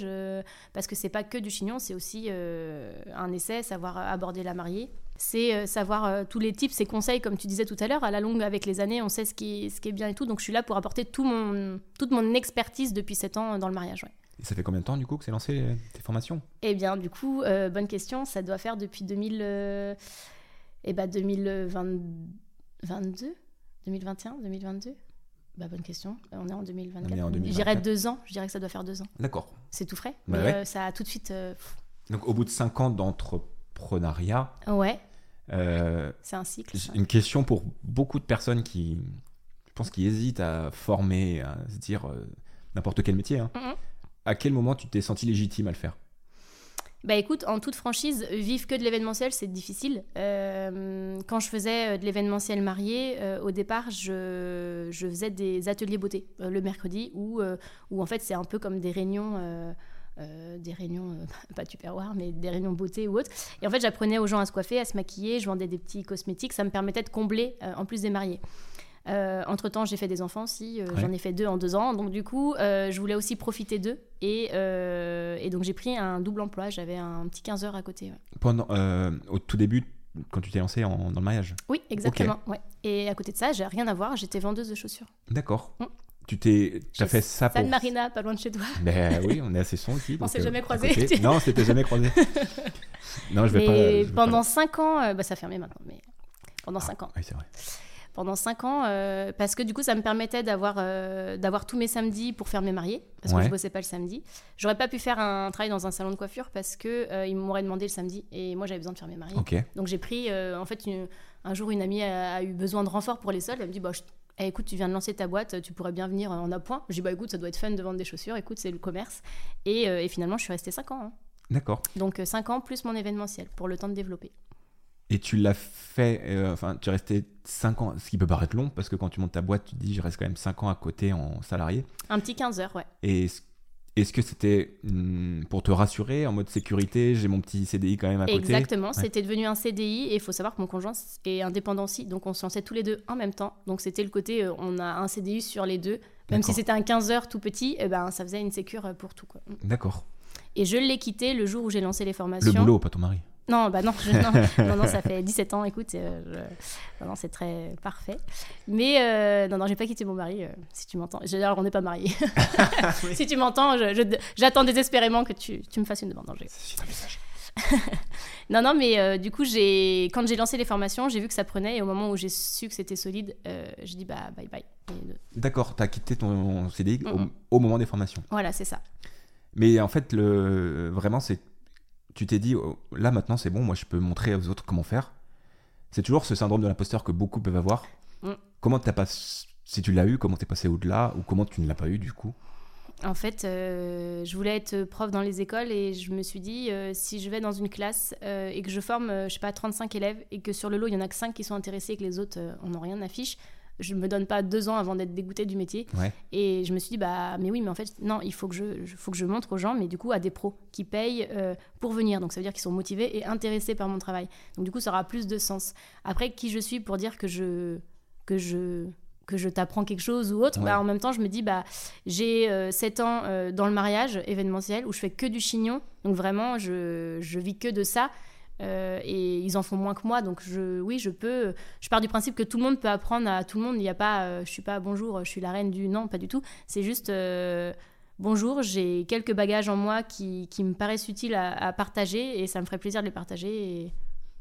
parce que c'est pas que du chignon, c'est aussi euh, un essai, savoir aborder la mariée. C'est euh, savoir euh, tous les types, ces conseils, comme tu disais tout à l'heure, à la longue, avec les années, on sait ce qui, ce qui est bien et tout. Donc je suis là pour apporter tout mon, toute mon expertise depuis 7 ans dans le mariage. Ouais. Et ça fait combien de temps du coup que c'est lancé euh, tes formations? Eh bien, du coup, euh, bonne question. Ça doit faire depuis 2000, euh, eh ben 2022, 2021, 2022. Bah, bonne question. On est en 2024. Je dirais deux ans. Je dirais que ça doit faire deux ans. D'accord. C'est tout frais. Bah mais ça a tout de suite. Donc, au bout de cinq ans d'entrepreneuriat. Ouais. c'est un cycle. Une question pour beaucoup de personnes qui, je pense, qui hésitent à former, à se dire n'importe quel métier. Hein à quel moment tu t'es senti légitime à le faire? Bah écoute, en toute franchise, vivre que de l'événementiel, c'est difficile. Euh, quand je faisais euh, de l'événementiel marié, euh, au départ, je, faisais des ateliers beauté le mercredi, où, en fait c'est un peu comme des réunions. des réunions, [LAUGHS] pas tupperware, mais des réunions beauté ou autres. Et en fait, j'apprenais aux gens à se coiffer, à se maquiller, je vendais des petits cosmétiques, ça me permettait de combler en plus des mariés. Euh, entre temps, j'ai fait des enfants aussi. Euh, j'en ai fait deux en deux ans. Donc, du coup, euh, je voulais aussi profiter d'eux. Et, et, donc, j'ai pris un double emploi. J'avais un petit 15 heures à côté. Pendant, au tout début, quand tu t'es lancée dans le mariage? Oui, exactement. Ouais. Et à côté de ça, j'ai rien à voir. J'étais vendeuse de chaussures. D'accord. Mm. Tu t'es, as fait ça pour. San Marina, pas loin de chez toi. Ben oui, on est assez son ici. [LAUGHS] on s'est jamais croisés. [LAUGHS] non, on s'était jamais croisés. [LAUGHS] non, je vais pas. pendant 5 ans, bah, ça a fermé maintenant, mais pendant 5 ah, ans. Oui, c'est vrai pendant 5 ans euh, parce que du coup ça me permettait d'avoir euh, d'avoir tous mes samedis pour faire mes mariés parce que je bossais pas le samedi. J'aurais pas pu faire un travail dans un salon de coiffure parce que euh, ils m'auraient demandé le samedi et moi j'avais besoin de faire mes mariés. Donc j'ai pris en fait un jour une amie a, eu besoin de renfort pour les soldes, elle me dit bah eh, écoute, tu viens de lancer ta boîte, tu pourrais bien venir en appoint. J'ai dit, bah écoute, ça doit être fun de vendre des chaussures, écoute, c'est le commerce. Et, et, finalement, je suis restée 5 ans. Hein. D'accord. Donc 5 ans plus mon événementiel pour le temps de développer. Et tu l'as fait, euh, enfin, tu es resté 5 ans, ce qui peut paraître long, parce que quand tu montes ta boîte, tu te dis, je reste quand même 5 ans à côté en salarié. Un petit 15 heures, ouais. Et est-ce que c'était hmm, pour te rassurer, en mode sécurité, j'ai mon petit CDI quand même à côté? Exactement, c'était devenu un CDI, et il faut savoir que mon conjoint est indépendant aussi, donc on se lançait tous les deux en même temps. Donc c'était le côté, euh, on a un CDI sur les deux, même si c'était un 15 heures tout petit, eh ben, ça faisait une sécure pour tout. D'accord. Et je l'ai quitté le jour où j'ai lancé les formations. Le boulot, pas ton mari? Non, bah non, [LAUGHS] non, non, ça fait 17 ans, écoute, euh, non, c'est très parfait. Mais euh, non, non, j'ai pas quitté mon mari, euh, si tu m'entends. Alors, on n'est pas mariés. [LAUGHS] si tu m'entends, j'attends désespérément que tu, tu, me fasses une demande. C'est un message. [LAUGHS] non, non, mais du coup, j'ai quand j'ai lancé les formations, j'ai vu que ça prenait, et au moment où j'ai su que c'était solide, j'ai dit bah bye bye. D'accord, tu as quitté ton CDI au, au, moment des formations. Voilà, c'est ça. Mais en fait, le, vraiment, c'est tu t'es dit, oh, là maintenant c'est bon, moi je peux montrer aux autres comment faire. C'est toujours ce syndrome de l'imposteur que beaucoup peuvent avoir. Mm. Comment t'as pas, si tu l'as eu, comment t'es passé au-delà ou comment tu ne l'as pas eu du coup? En fait, euh, je voulais être prof dans les écoles et je me suis dit, euh, si je vais dans une classe euh, et que je forme, je sais pas, 35 élèves et que sur le lot il y en a que 5 qui sont intéressés et que les autres en ont rien affiche, je me donne pas deux ans avant d'être dégoûtée du métier. Et je me suis dit, bah, mais oui, mais en fait, non, il faut que je, faut que je montre aux gens, mais du coup, à des pros qui payent euh, pour venir. Donc, ça veut dire qu'ils sont motivés et intéressés par mon travail. Donc, du coup, ça aura plus de sens. Après, qui je suis pour dire que je, que je, que je t'apprends quelque chose ou autre, bah, en même temps, je me dis, bah, j'ai euh, 7 ans euh, dans le mariage événementiel où je fais que du chignon. Donc, vraiment, je, je vis que de ça. Euh, et ils en font moins que moi, donc je, oui, je peux. Je pars du principe que tout le monde peut apprendre à tout le monde. Il n'y a pas, euh, je suis pas bonjour, je suis la reine du non, pas du tout. C'est juste euh, bonjour, j'ai quelques bagages en moi qui, qui me paraissent utiles à, partager et ça me ferait plaisir de les partager.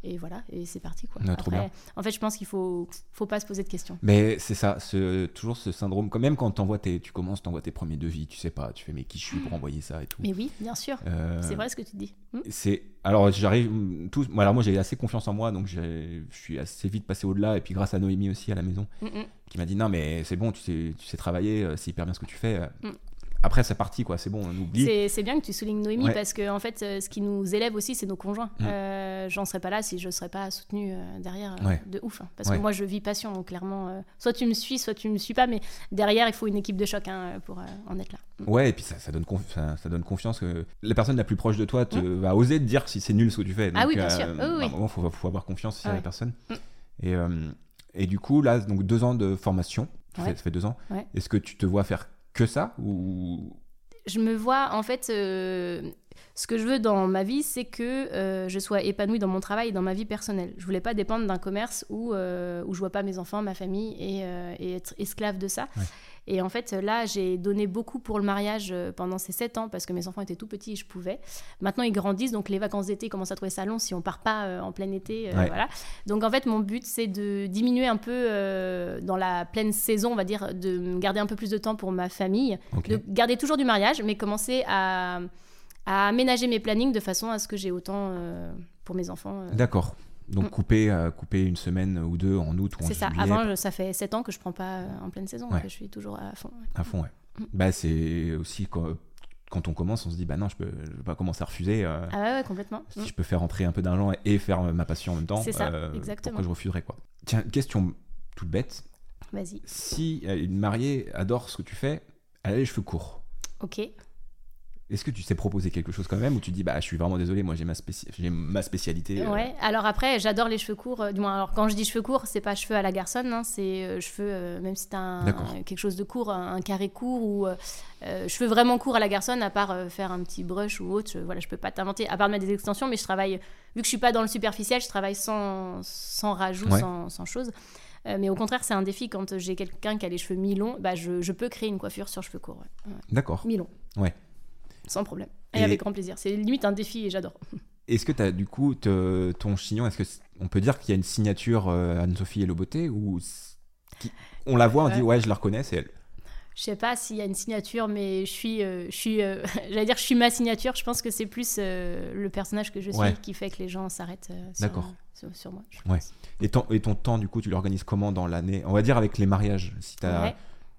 Et voilà, et c'est parti. Quoi. Ah. En fait, je pense qu'il faut, faut pas se poser de questions. Mais c'est ça, ce, toujours ce syndrome. Quand même, quand t'envoies tes, tu commences, t'envoies tes premiers devis, tu sais pas, tu fais mais qui je suis pour envoyer ça et tout. Mais oui, bien sûr. Euh, C'est vrai ce que tu dis. Hmm C'est alors j'arrive tout. Alors moi j'ai assez confiance en moi, donc je suis assez vite passé au-delà. Et puis grâce à Noémie aussi à la maison, Mm, mm. qui m'a dit non mais c'est bon, tu sais, tu sais travailler, euh, c'est hyper bien ce que tu fais. Mm. Après c'est parti quoi, c'est bon, on oublie. C'est c'est bien que tu soulignes Noémie Ouais. parce que en fait, euh, ce qui nous élève aussi, c'est nos conjoints. Mm. Euh, J'en serais pas là si je serais pas soutenue euh, derrière euh, Ouais. de ouf. hein. parce Ouais. que moi, je vis passion, donc clairement, euh, soit tu me suis, soit tu me suis pas, mais derrière, il faut une équipe de choc hein, pour euh, en être là. Mm. Ouais, et puis ça, ça donne ça, ça donne confiance que la personne la plus proche de toi te, va oser te dire si c'est nul ce que tu fais. Ah oui, bien sûr. Un oui. moment, faut, faut avoir confiance aussi Ah à la personne. Mm. Et, et du coup, là, donc deux ans de formation, ça, Ouais. fait, ça fait deux ans. Ouais. Est-ce que tu te vois faire que ça ou je me vois en fait euh, ce que je veux dans ma vie c'est que euh, je sois épanouie dans mon travail et dans ma vie personnelle je voulais pas dépendre d'un commerce où euh, où je vois pas mes enfants ma famille et, euh, et être esclave de ça Ouais. Et en fait là j'ai donné beaucoup pour le mariage euh, pendant ces sept ans parce que mes enfants étaient tout petits et je pouvais. Maintenant ils grandissent donc les vacances d'été ils commencent à trouver ça long si on part pas euh, en plein été euh, voilà. Donc en fait mon but c'est de diminuer un peu euh, dans la pleine saison on va dire de garder un peu plus de temps pour ma famille. De garder toujours du mariage, mais commencer à, à aménager mes plannings de façon à ce que j'ai autant euh, pour mes enfants. D'accord. Donc Mm. couper, euh, couper une semaine ou deux en août ou en C'est ça. juillet Avant, je- ça fait 7 ans que je prends pas euh, en pleine saison, Ouais. que je suis toujours à fond. à fond, ouais. Mm. Bah c'est aussi quand, quand on commence, on se dit bah non, je peux, je pas commencer à refuser. euh, Ah ouais, ouais, complètement. Si Mm. je peux faire entrer un peu d'argent et faire ma passion en même temps, C'est ça, euh, exactement. pourquoi je refuserais quoi Tiens, question toute bête. Vas-y. Si une mariée adore ce que tu fais, elle a les cheveux courts. Ok. Est-ce que tu sais proposer quelque chose quand même ou tu dis bah je suis vraiment désolé, moi j'ai ma, spéci- ma spécialité. euh, Ouais. Alors après, j'adore les cheveux courts. euh, Du moins, alors quand je dis cheveux courts, c'est pas cheveux à la garçonne, hein, c'est euh, cheveux, euh, même si t'as un, quelque chose de court, un, un carré court ou cheveux vraiment courts à la garçonne, à part faire un petit brush ou autre. je- voilà, je peux pas t'inventer, à part de mettre des extensions, mais je travaille, vu que je suis pas dans le superficiel, je travaille sans, sans rajout, Ouais. sans, sans chose. Euh, mais au contraire, c'est un défi quand j'ai quelqu'un qui a les cheveux mi-longs, bah, je, je peux créer une coiffure sur cheveux courts. ouais. Ouais. D'accord. Mi-longs. Ouais. Sans problème. Et, Et- avec grand plaisir. C'est limite un défi et j'adore. [LAUGHS] Est-ce que tu as du coup te- ton chignon, est-ce que on peut dire qu'il y a une signature euh, Anne-Sophie et Beauté ou qui- on la voit, on dit ouais je la reconnais, c'est elle. Je sais pas s'il y a une signature, mais je suis, euh, je suis, euh, [LAUGHS] j'allais dire, je suis ma signature. Je pense que c'est plus euh, le personnage que je suis Ouais. qui fait que les gens s'arrêtent euh, sur, sur, sur moi. Ouais. Et ton, et ton temps du coup tu l'organises comment dans l'année? On va dire avec les mariages. Si Ouais.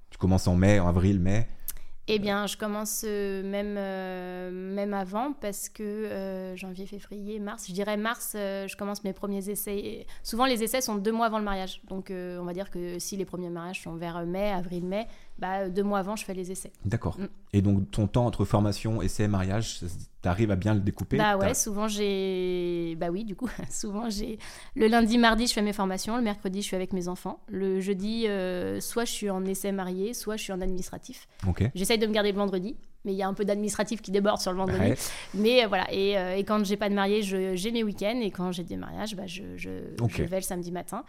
tu commences en mai, en avril, mai. Eh bien, je commence euh, même, euh, même avant parce que euh, janvier, février, mars, je dirais mars, je commence mes premiers essais. Souvent, les essais sont deux mois avant le mariage. Donc, on va dire que si les premiers mariages sont vers mai, avril, mai, bah, deux mois avant, je fais les essais. D'accord. Mm. Et donc ton temps entre formation, essai, mariage, t'arrives à bien le découper? Bah ouais, souvent j'ai. Bah oui, du coup, [LAUGHS] souvent j'ai. Le lundi, mardi, je fais mes formations. Le mercredi, je suis avec mes enfants. Le jeudi, euh, soit je suis en essai marié, soit je suis en administratif. Ok. J'essaye de me garder le vendredi, mais il y a un peu d'administratif qui déborde sur le vendredi. Ouais. Mais euh, voilà, et, euh, et quand j'ai pas de marié, j'ai mes week-ends. Et quand j'ai des mariages, bah, je, je, Ok. je vais le samedi matin.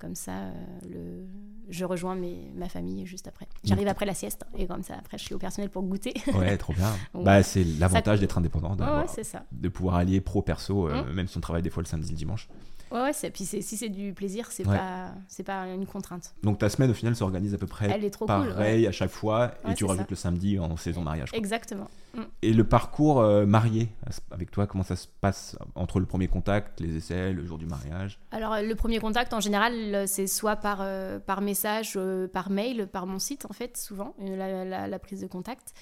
Comme ça, euh, le... je rejoins mes... ma famille juste après. J'arrive après la sieste. Et comme ça, après, je suis au personnel pour goûter. Ouais, trop bien. [LAUGHS] Donc, bah c'est l'avantage d'être indépendant, ouais, d'avoir- ouais, c'est ça. de pouvoir allier pro perso, euh, Mm. même si on travaille des fois le samedi, le dimanche. Ouais, ouais, c'est- puis c'est- si c'est du plaisir, c'est Ouais. pas, c'est pas une contrainte. Donc ta semaine au final s'organise à peu près Elle est trop cool. pareil ouais. à chaque fois et tu rajoutes ça. le samedi en saison mariage. quoi. Exactement. Mm. Et le parcours euh, marié avec toi, comment ça se passe entre le premier contact, les essais, le jour du mariage? Alors, le premier contact, en général, euh, c'est soit par, euh, par message, euh, par mail, par mon site, en fait, souvent, la, la- la prise de contact.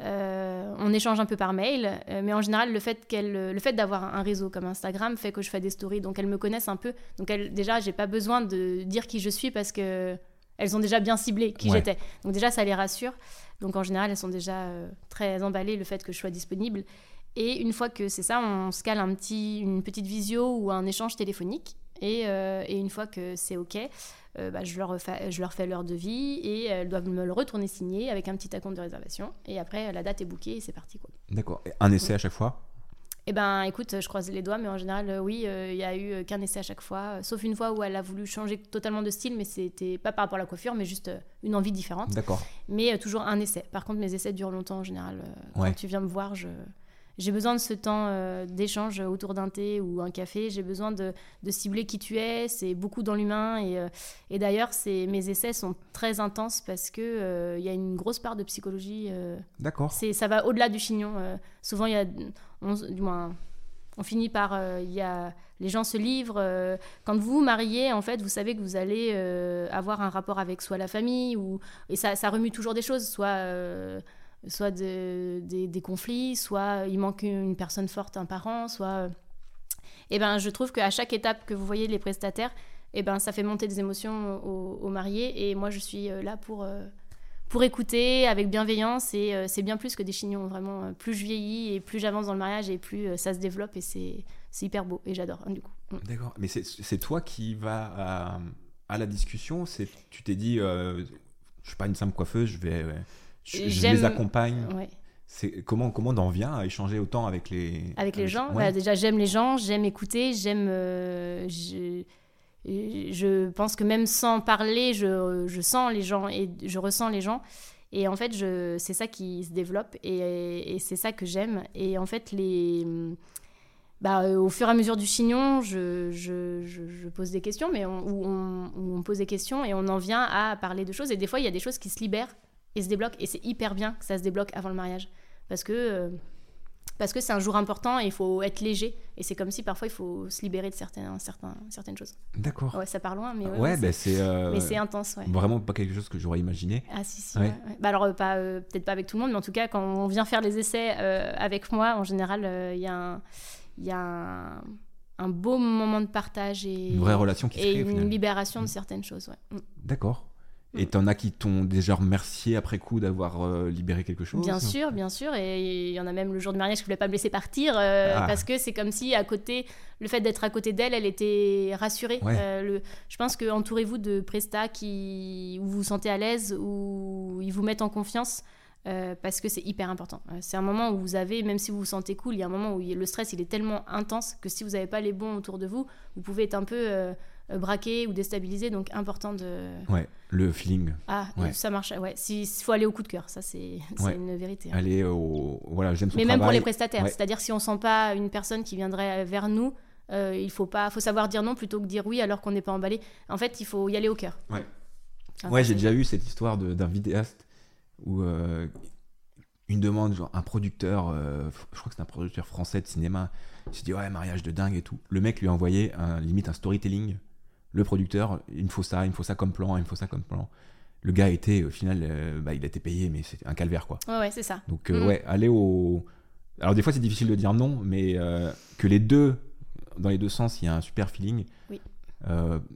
On échange un peu par mail, mais en général, le fait, qu'elle, le fait d'avoir un réseau comme Instagram fait que je fais des stories, donc elles me un peu. Donc, elles, déjà, j'ai pas besoin de dire qui je suis parce que elles ont déjà bien ciblé qui Ouais. j'étais. Donc, déjà, ça les rassure. Donc, en général, elles sont déjà euh, très emballées le fait que je sois disponible. Et une fois que c'est ça, on se cale un petit, une petite visio ou un échange téléphonique. Et, euh, et une fois que c'est OK, euh, bah, je, leur fais, je leur fais leur devis et elles doivent me le retourner signé avec un petit acompte de réservation. Et après, la date est bookée et c'est parti. Quoi. D'accord. Un essai à chaque fois? Eh ben, écoute, je croise les doigts, mais en général, euh, oui, euh, il y a eu euh, qu'un essai à chaque fois, euh, sauf une fois où elle a voulu changer totalement de style, mais c'était pas par rapport à la coiffure, mais juste euh, une envie différente. D'accord. Mais euh, toujours un essai. Par contre, mes essais durent longtemps en général. euh, Ouais. Quand tu viens me voir, je... j'ai besoin de ce temps euh, d'échange autour d'un thé ou un café. J'ai besoin de, de, cibler qui tu es. C'est beaucoup dans l'humain. Et, euh, et d'ailleurs, mes essais sont très intenses parce qu'il euh, il y a une grosse part de psychologie. D'accord. Ça va au-delà du chignon. souvent, il y a. du moins, on finit par. Il y a, les gens se livrent. quand vous vous mariez, en fait, vous savez que vous allez avoir un rapport avec soit la famille, ou, et ça, ça remue toujours des choses. Soit soit des conflits, soit il manque une personne forte, un parent, soit... Et eh ben, je trouve qu'à chaque étape que vous voyez les prestataires, et eh ben, ça fait monter des émotions aux, mariés. Et moi, je suis euh, là pour, euh, pour écouter avec bienveillance. Et euh, c'est bien plus que des chignons. Vraiment, plus je vieillis et plus j'avance dans le mariage et plus ça se développe. Et c'est hyper beau. Et j'adore, du coup. Mm. D'accord. Mais c'est toi qui vas à, la discussion? Tu t'es dit, je suis pas une simple coiffeuse, je vais je, les accompagne. C'est comment comment on en vient à échanger autant avec les avec les gens? Bah, déjà j'aime les gens, j'aime écouter, j'aime euh, je, je pense que même sans parler, je, je, sens les gens et je ressens les gens. Et en fait, c'est ça qui se développe et, et c'est ça que j'aime. Et en fait, les, bah, euh, au fur et à mesure du chignon, je, je, je, pose des questions, mais on, on, on, pose des questions et on en vient à parler de choses. Et des fois, il y a des choses qui se libèrent et se débloque. Et c'est hyper bien que ça se débloque avant le mariage. Parce que euh, parce que c'est un jour important et il faut être léger. Et c'est comme si parfois il faut se libérer de certaines, certains, certaines choses. D'accord. Ouais, ça part loin, mais ouais, bah, c'est. Euh, mais c'est intense, ouais. Vraiment pas quelque chose que j'aurais imaginé. Ah si si. Bah alors pas euh, peut-être pas avec tout le monde, mais en tout cas quand on vient faire les essais avec moi, en général, il y a un, y a un, beau moment de partage et une vraie relation qui et se crée, une libération de mm. certaines choses. Ouais. Mm. D'accord. Et t'en as qui t'ont déjà remercié après coup d'avoir euh, libéré quelque chose Bien sûr, bien sûr. Et il y en a même le jour de mariage qui voulait pas me laisser partir euh, ah. parce que c'est comme si à côté, le fait d'être à côté d'elle, elle était rassurée. Euh, le, je pense que entourez-vous de prestats qui où vous vous sentez à l'aise, où ils vous mettent en confiance. parce que c'est hyper important. c'est un moment où vous avez, même si vous vous sentez cool, il y a un moment où le stress il est tellement intense que si vous n'avez pas les bons autour de vous, vous pouvez être un peu braqué ou déstabilisé, donc important de. Ouais, le feeling. Ah, ça marche. Ouais, s'il faut aller au coup de cœur, ça c'est une vérité. Hein. Aller au. Voilà, j'aime son Mais même pour les prestataires, c'est-à-dire si on sent pas une personne qui viendrait vers nous, euh, il faut pas, faut savoir dire non plutôt que dire oui alors qu'on n'est pas emballé. En fait, il faut y aller au cœur. Ouais. ouais, j'ai déjà eu cette histoire d'un vidéaste où euh, une demande, genre un producteur, je crois que c'est un producteur français de cinéma, il s'est dit ouais mariage de dingue et tout. Le mec lui a envoyé un, limite un storytelling le producteur, il me faut ça, il me faut ça comme plan, il me faut ça comme plan. Le gars était, au final, euh, bah, il a été payé, mais c'est un calvaire, quoi. Ouais, ouais, c'est ça. Donc, euh, ouais, aller au. Alors, des fois, c'est difficile de dire non, mais euh, que les deux, dans les deux sens, il y a un super feeling. Oui.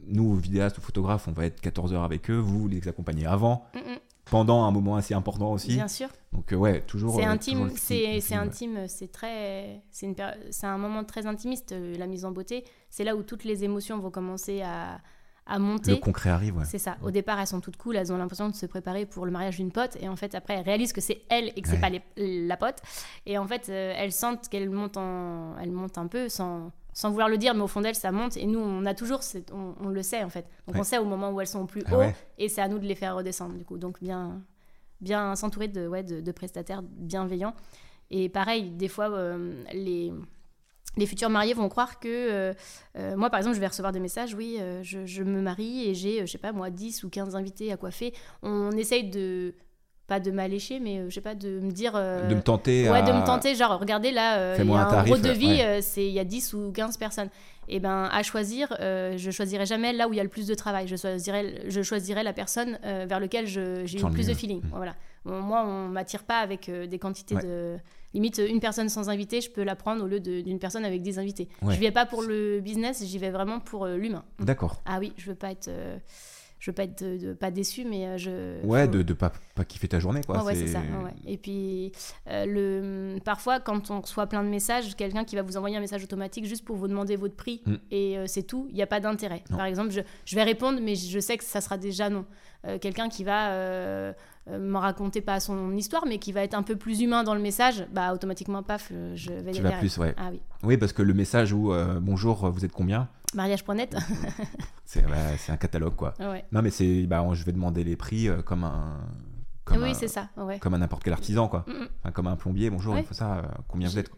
nous, vidéastes ou photographes, on va être 14 heures avec eux, vous les accompagnez avant. Pendant un moment assez important aussi. Bien sûr. Donc euh, ouais, toujours. C'est euh, intime, c'est intime, c'est très, c'est un moment très intimiste. Euh, la mise en beauté, c'est là où toutes les émotions vont commencer à, à monter. Le concret arrive, ouais. C'est ça. Au départ, elles sont toutes cool, elles ont l'impression de se préparer pour le mariage d'une pote, et en fait, après, elles réalisent que c'est elle et que c'est pas la pote, et en fait, elles sentent qu'elles montent en, elles montent un peu sans sans vouloir le dire, mais au fond d'elles, ça monte. Et nous, on a toujours, on, on, le sait en fait. Donc on sait au moment où elles sont au plus ah haut, et c'est à nous de les faire redescendre du coup. Donc bien, bien s'entourer de, ouais, de, prestataires bienveillants. Et pareil, des fois, euh, les, les futurs mariés vont croire que euh, euh, moi, par exemple, je vais recevoir des messages. Oui, je, je, me marie et j'ai, je sais pas moi, 10 ou 15 invités à coiffer. On essaye de pas de m'allécher, mais euh, je sais pas, de me dire. Euh, de me tenter. Ouais, de me tenter, genre, regardez là, euh, il y a un, tarif, de vie, c'est il y a 10 ou 15 personnes. Et eh ben à choisir, je choisirai jamais là où il y a le plus de travail. Je choisirai, je choisirai la personne vers laquelle j'ai eu le plus de feeling. Voilà. moi, on m'attire pas avec des quantités de. Limite, une personne sans invité, je peux la prendre au lieu d'une personne avec 10 invités. Je vais pas pour le business, j'y vais vraiment pour l'humain. D'accord. Ah oui, je veux pas être je veux pas être de, pas déçu mais euh, je ouais de, de pas pas kiffer ta journée quoi ouais, c'est ça et puis euh, le parfois quand on reçoit plein de messages quelqu'un qui va vous envoyer un message automatique juste pour vous demander votre prix mm. et euh, c'est tout il n'y a pas d'intérêt par exemple je, je, vais répondre mais je sais que ça sera déjà non quelqu'un qui va m'en raconter pas son histoire, mais qui va être un peu plus humain dans le message, bah automatiquement, paf, je vais. Tu vas plus, ouais. Ah oui. Oui, parce que le message où bonjour, vous êtes combien? Mariage.net. [LAUGHS] c'est un catalogue, quoi. Non, mais c'est, bah, je vais demander les prix euh, comme un. Comme oui, c'est ça. Comme un n'importe quel artisan, quoi. comme un plombier. Bonjour, il faut ça. Euh, combien vous êtes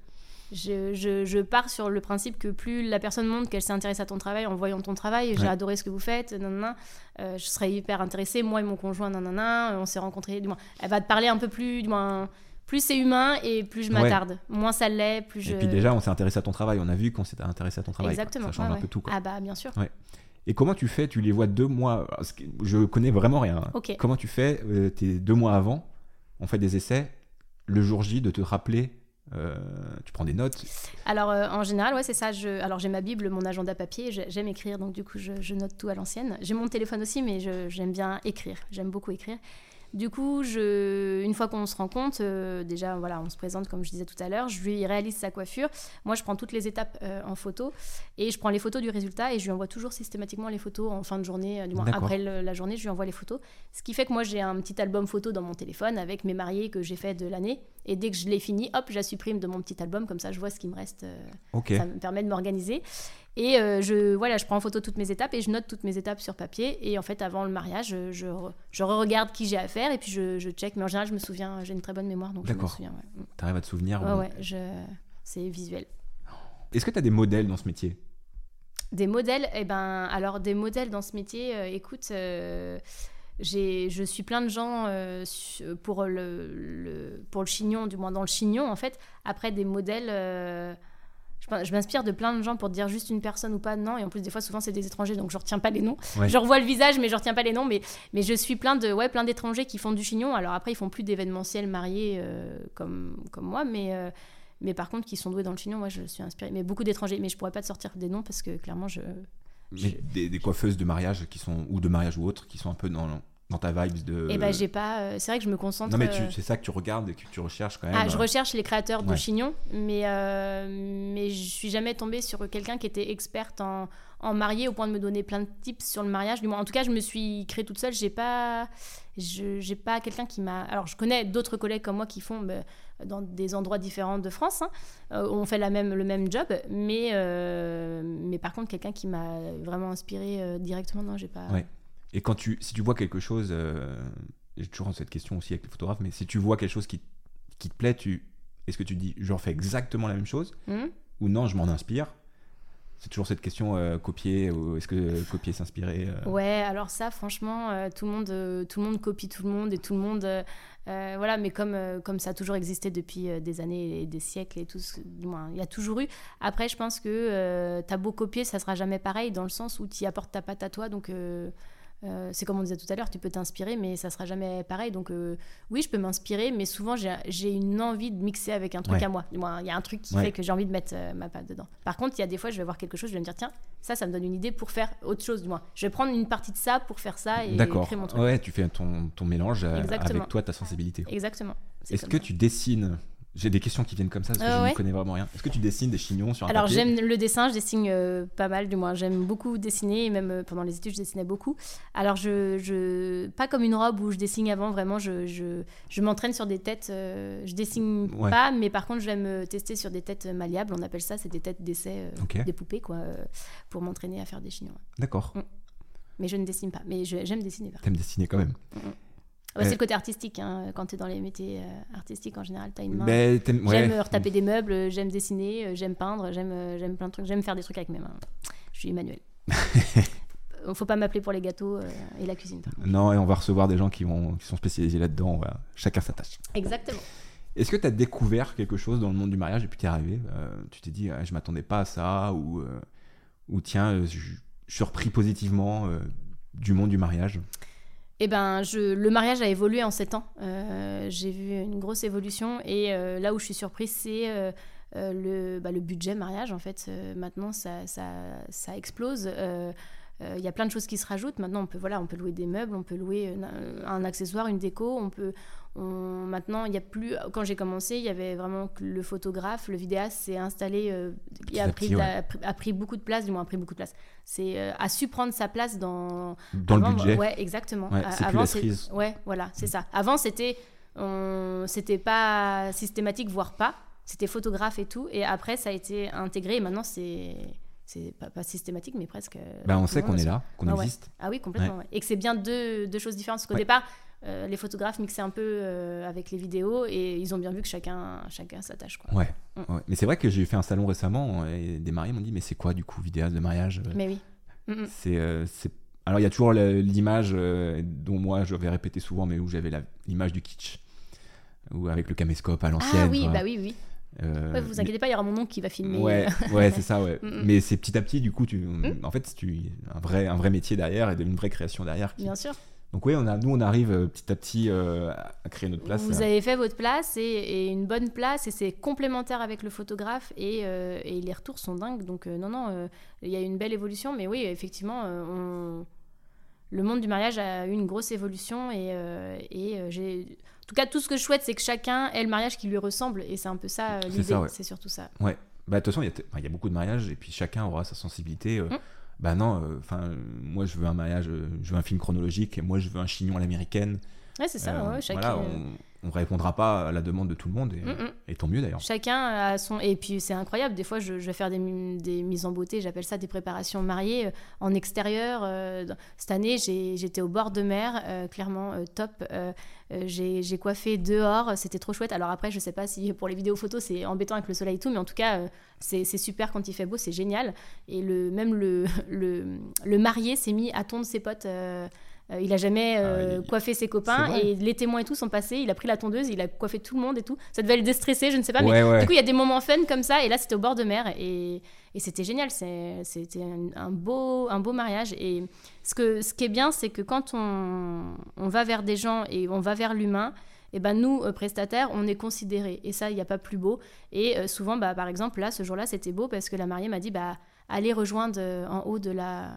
je, pars sur le principe que plus la personne montre qu'elle s'intéresse à ton travail en voyant ton travail, j'ai adoré ce que vous faites, nanana, euh, je serais hyper intéressée, moi et mon conjoint, nanana, on s'est rencontrés, du moins, elle va te parler un peu plus, du moins, plus c'est humain et plus je m'attarde. Moins ça l'est, plus je. Et puis déjà, on s'est intéressé à ton travail, on a vu qu'on s'était intéressé à ton travail. Exactement. Ça change un peu tout. Ah bah bien sûr. Et comment tu fais Tu les vois deux mois. Je connais vraiment rien. Comment tu fais euh, Tes deux mois avant, on fait des essais. Le jour J, de te rappeler euh, tu prends des notes? Alors euh, en général, ouais, c'est ça. Je... Alors j'ai ma Bible, mon agenda papier. J'aime écrire, donc du coup je, je note tout à l'ancienne. J'ai mon téléphone aussi, mais j'aime bien écrire. J'aime beaucoup écrire. Du coup, je, une fois qu'on se rend compte, euh, déjà, voilà, on se présente comme je disais tout à l'heure, je lui réalise sa coiffure. Moi, je prends toutes les étapes euh, en photo et je prends les photos du résultat et je lui envoie toujours systématiquement les photos en fin de journée, euh, du moins après la journée, je lui envoie les photos. Ce qui fait que moi, j'ai un petit album photo dans mon téléphone avec mes mariés que j'ai fait de l'année. Et dès que je l'ai fini, hop, je la supprime de mon petit album, comme ça je vois ce qui me reste. Ça me permet de m'organiser. Et euh, je, voilà, je prends en photo toutes mes étapes et je note toutes mes étapes sur papier. Et en fait, avant le mariage, je, je, regarde qui j'ai à faire et puis je, je, check. Mais en général, je me souviens, j'ai une très bonne mémoire. donc D'accord. Tu arrives à te souvenir Ouais, ouais, je... c'est visuel. Est-ce que tu as des modèles dans ce métier? Des modèles? Eh ben, alors, des modèles dans ce métier, euh, écoute. Euh, je suis plein de gens pour, le, le, pour le chignon, du moins dans le chignon en fait. Après, des modèles, je, m'inspire de plein de gens pour dire juste une personne ou pas, non. Et en plus, des fois, souvent, c'est des étrangers, donc je retiens pas les noms. Je revois le visage, mais je retiens pas les noms. Mais, mais je suis plein de, ouais, plein d'étrangers qui font du chignon. Alors après, ils font plus d'événementiels mariés euh, comme, comme moi, mais, euh, mais par contre, qui sont doués dans le chignon, moi, je suis inspirée. Mais beaucoup d'étrangers. Mais je pourrais pas te sortir des noms parce que clairement, je. Des, des, coiffeuses de mariage qui sont, ou de mariage ou autres, qui sont un peu dans dans ta vibe de. Eh ben, j'ai pas. Euh, c'est vrai que je me concentre. Non, mais euh, c'est ça que tu regardes et que tu recherches quand même. Ah, je recherche les créateurs de Chignon, mais, euh, mais je suis jamais tombée sur quelqu'un qui était experte en, en marié au point de me donner plein de tips sur le mariage. Du moins, en tout cas, je me suis créée toute seule. J'ai pas. J'ai pas quelqu'un qui m'a. Alors, je connais d'autres collègues comme moi qui font bah, dans des endroits différents de France. Hein, on fait la même, le même job, mais, mais par contre, quelqu'un qui m'a vraiment inspiré directement, non, j'ai pas. Ouais. Et quand tu, si tu vois quelque chose, euh, j'ai toujours cette question aussi avec les photographes, mais si tu vois quelque chose qui, qui te plaît, tu, est-ce que tu dis, j'en fais exactement la même chose hmm. Ou non, je m'en inspire? C'est toujours cette question euh, copier ou est-ce que copier s'inspirer euh? Ouais, alors ça franchement tout le monde tout le monde copie tout le monde et tout le monde voilà mais comme comme ça a toujours existé depuis des années et des siècles et tout du moins il y a toujours eu. Après je pense que t'as beau copier, ça sera jamais pareil dans le sens où tu apportes ta patte à toi donc euh, c'est comme on disait tout à l'heure, tu peux t'inspirer, mais ça sera jamais pareil. Donc euh, oui, je peux m'inspirer, mais souvent j'ai une envie de mixer avec un truc à moi. Il y a un truc qui fait que j'ai envie de mettre euh, ma patte dedans. Par contre, il y a des fois, je vais voir quelque chose, je vais me dire tiens, ça, ça me donne une idée pour faire autre chose. Du moins, je vais prendre une partie de ça pour faire ça et créer mon truc. Ouais, tu fais ton, ton mélange avec toi, ta sensibilité. Exactement. Est-ce que tu dessines j'ai des questions qui viennent comme ça parce que je ne connais vraiment rien. Est-ce que tu dessines des chignons sur un Alors j'aime le dessin, je dessine euh, pas mal du moins. J'aime beaucoup dessiner et même euh, pendant les études je dessinais beaucoup. Alors je, je pas comme une robe où je dessine avant vraiment. Je, je, je m'entraîne sur des têtes. Euh, je dessine pas, mais par contre je vais me tester sur des têtes malléables. On appelle ça, c'est des têtes d'essai, des poupées quoi, pour m'entraîner à faire des chignons. D'accord. Mm. Mais je ne dessine pas. Mais j'aime dessiner. T'aimes dessiner quand même. Mm, mm. C'est le côté artistique. Hein. Quand tu es dans les métiers euh, artistiques, en général, tu as une main. J'aime retaper des meubles, j'aime dessiner, euh, j'aime peindre, j'aime euh, plein de trucs. J'aime faire des trucs avec mes mains. Je suis Emmanuel. [LAUGHS] faut pas m'appeler pour les gâteaux et la cuisine. Non, et on va recevoir des gens qui, vont, qui sont spécialisés là-dedans. Chacun sa tâche. Exactement. Est-ce que tu as découvert quelque chose dans le monde du mariage et puis tu es arrivé Tu t'es dit, je m'attendais pas à ça ou, ou tiens, je suis surpris positivement du monde du mariage? Eh ben, je, le mariage a évolué en 7 ans. Euh, j'ai vu une grosse évolution et euh, là où je suis surprise, c'est euh, le, bah, le, budget mariage. En fait, maintenant, ça, explose. Il y a plein de choses qui se rajoutent. Maintenant, on peut, voilà, on peut louer des meubles, on peut louer un accessoire, une déco, on peut, maintenant, il y a plus. Quand j'ai commencé, il y avait vraiment le photographe, le vidéaste s'est installé, euh, il a pris, a, pris beaucoup de place, du moins a pris beaucoup de place. C'est euh, a su prendre sa place dans dans le budget. Ouais, exactement. c'est Avant, plus ouais, voilà, c'est ça. Avant, c'était c'était pas systématique, voire pas. C'était photographe et tout. Et après, ça a été intégré. Et maintenant, c'est c'est pas, systématique, mais presque. Ben, on sait qu'on est là, qu'on existe. Ah oui, complètement. Et que c'est bien deux, deux choses différentes. Parce qu'au départ, les photographes mixaient un peu avec les vidéos et ils ont bien vu que chacun, chacun s'attache. Quoi. Ouais. Mm. ouais. Mais c'est vrai que j'ai fait un salon récemment et des mariés m'ont dit mais c'est quoi du coup vidéaste de mariage Mais oui. Mm, c'est alors il y a toujours l'image dont moi je vais répéter souvent mais où j'avais l'image du kitsch ou avec le caméscope à l'ancienne. Ah oui, bah oui, oui. Euh, vous inquiétez pas, il y aura mon oncle qui va filmer. Ouais, [LAUGHS] ouais c'est ça, ouais. Mm, mm. mais c'est petit à petit, du coup, tu, mm. en fait, tu un vrai, un vrai métier derrière et une vraie création derrière. Bien sûr. Donc oui, on a, nous, on arrive euh, petit à petit euh, à créer notre place. Vous avez fait votre place et, une bonne place et c'est complémentaire avec le photographe et, et, les retours sont dingues. Donc non, non, il y a une belle évolution, mais oui, effectivement, on... le monde du mariage a eu une grosse évolution et, et j'ai en tout cas, tout ce que je souhaite, c'est que chacun ait le mariage qui lui ressemble. Et c'est un peu ça euh, l'idée. C'est surtout ça. Ouais. Bah, de toute façon, il y, a beaucoup de mariages et puis chacun aura sa sensibilité. Euh, mm. Bah non, euh, moi je veux un mariage, je veux un film chronologique et moi je veux un chignon à l'américaine. Ouais, c'est ça, ouais, chacun on répondra pas à la demande de tout le monde et, mm, mm. tant mieux d'ailleurs. Chacun a son et puis c'est incroyable. Des fois, je, vais faire des, mises en beauté. J'appelle ça des préparations mariées euh, en extérieur. Euh, cette année, j'étais au bord de mer, euh, clairement top. j'ai coiffé dehors, c'était trop chouette. Alors après, je sais pas si [LAUGHS] pour les vidéos photos c'est embêtant avec le soleil et tout, mais en tout cas, c'est super quand il fait beau, c'est génial. Et le même le, [LAUGHS] le, le marié s'est mis à tondre ses potes. Euh, il a jamais euh, ah, coiffé ses copains et les témoins et tout sont passés. Il a pris la tondeuse, il a coiffé tout le monde et tout. Ça devait le déstresser, je ne sais pas. mais du coup, il y a des moments fun comme ça. Et là, c'était au bord de mer et, et c'était génial. C'était un, beau, un beau mariage. Et ce, que, ce qui est bien, c'est que quand on, on, va vers des gens et on va vers l'humain, et eh ben nous, euh, prestataires, on est considérés. Et ça, il n'y a pas plus beau. Et souvent, bah, par exemple, là, ce jour-là, c'était beau parce que la mariée m'a dit bah, allez rejoindre en haut de la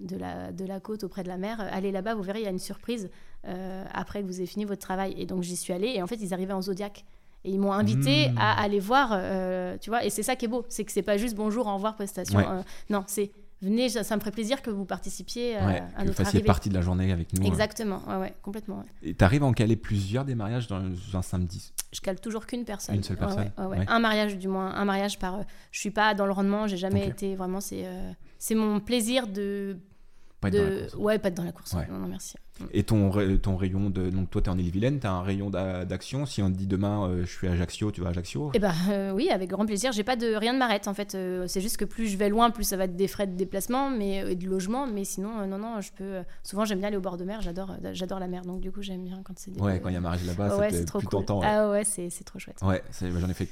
de la, de la côte auprès de la mer, allez là-bas, vous verrez, il y a une surprise euh, après que vous ayez fini votre travail. Et donc j'y suis allée et en fait ils arrivaient en Zodiac. Et ils m'ont invité mmh. à aller voir, euh, tu vois, et c'est ça qui est beau, c'est que c'est pas juste bonjour, au revoir, prestation. Euh, non, c'est venez, ça, me ferait plaisir que vous participiez ouais, à que notre vous fassiez partie de la journée avec nous. Exactement, ouais, ouais complètement. Et tu arrives à en caler plusieurs des mariages dans un samedi? Je cale toujours qu'une personne. Une seule personne? Un mariage, du moins, un mariage par. je suis pas dans le rendement, j'ai jamais été vraiment. C'est c'est mon plaisir de pas de... Ouais, pas être dans la course. Non, non, merci. Et ton, ton rayon de. Donc, toi, tu es en Ille-Vilaine, tu as un rayon d'action. Si on te dit demain, euh, je suis à Ajaccio, tu vas à Ajaccio Eh bah, euh, oui, avec grand plaisir. J'ai pas de. Rien de m'arrête, en fait. Euh, c'est juste que plus je vais loin, plus ça va être des frais de déplacement mais, et de logement. Mais sinon, non, non, je peux. Souvent, j'aime bien aller au bord de mer. J'adore j'adore la mer. Donc, du coup, j'aime bien quand c'est. Ouais, quand il y a mariage là-bas, ouais, c'est trop cool. Ah ouais, c'est trop chouette. Ouais, j'en ai fait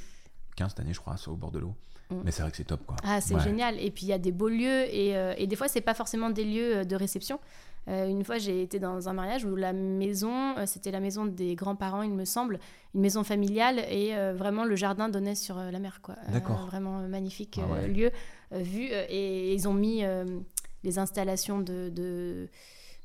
15 cette année, je crois, au bord de l'eau. Mm. Mais c'est vrai que c'est top, quoi. Ah, c'est génial. Et puis, il y a des beaux lieux. Et, euh, et des fois, c'est pas forcément des lieux euh, de réception. Euh, une fois, j'ai été dans un mariage où la maison, c'était la maison des grands-parents, il me semble, une maison familiale. Et vraiment, le jardin donnait sur la mer, quoi. D'accord. vraiment magnifique ah lieu, vu. et ils ont mis les installations de, de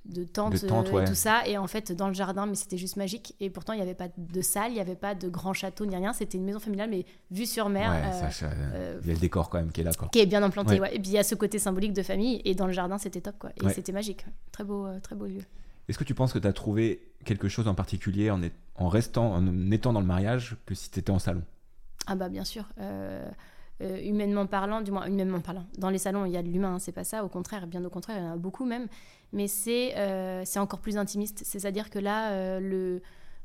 de tentes, euh, et tout ça. Et en fait, dans le jardin, mais c'était juste magique. Et pourtant, il n'y avait pas de salle, il n'y avait pas de grand château ni rien. C'était une maison familiale, mais vue sur mer. Euh, euh, il y a le décor quand même qui est là. Quoi. Qui est bien implanté, Et puis il y a ce côté symbolique de famille. Et dans le jardin, c'était top. Quoi. Et c'était magique. Très beau, très beau lieu. Est-ce que tu penses que tu as trouvé quelque chose en particulier en, en restant, en étant dans le mariage, que si tu étais en salon? Ah, bah bien sûr. humainement parlant, du moins humainement parlant. Dans les salons, il y a de l'humain, hein, c'est pas ça. Au contraire, bien au contraire, il y en a beaucoup même mais c'est euh, encore plus intimiste. C'est-à-dire que là, euh,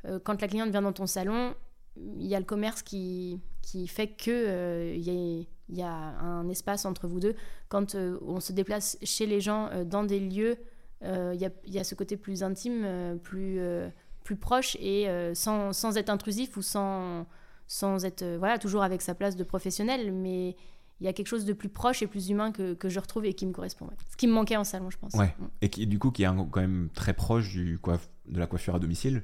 euh, quand la cliente vient dans ton salon, il y a le commerce qui, qui fait qu'il il y, a un espace entre vous deux. Quand on se déplace chez les gens dans des lieux, il y a, y, a, ce côté plus intime, plus, plus proche et sans, sans, être intrusif ou sans, sans être voilà, toujours avec sa place de professionnel, mais il y a quelque chose de plus proche et plus humain que, que je retrouve et qui me correspond. Ce qui me manquait en salon, je pense. Ouais. Mm. Et qui, du coup, qui est quand même très proche du de la coiffure à domicile.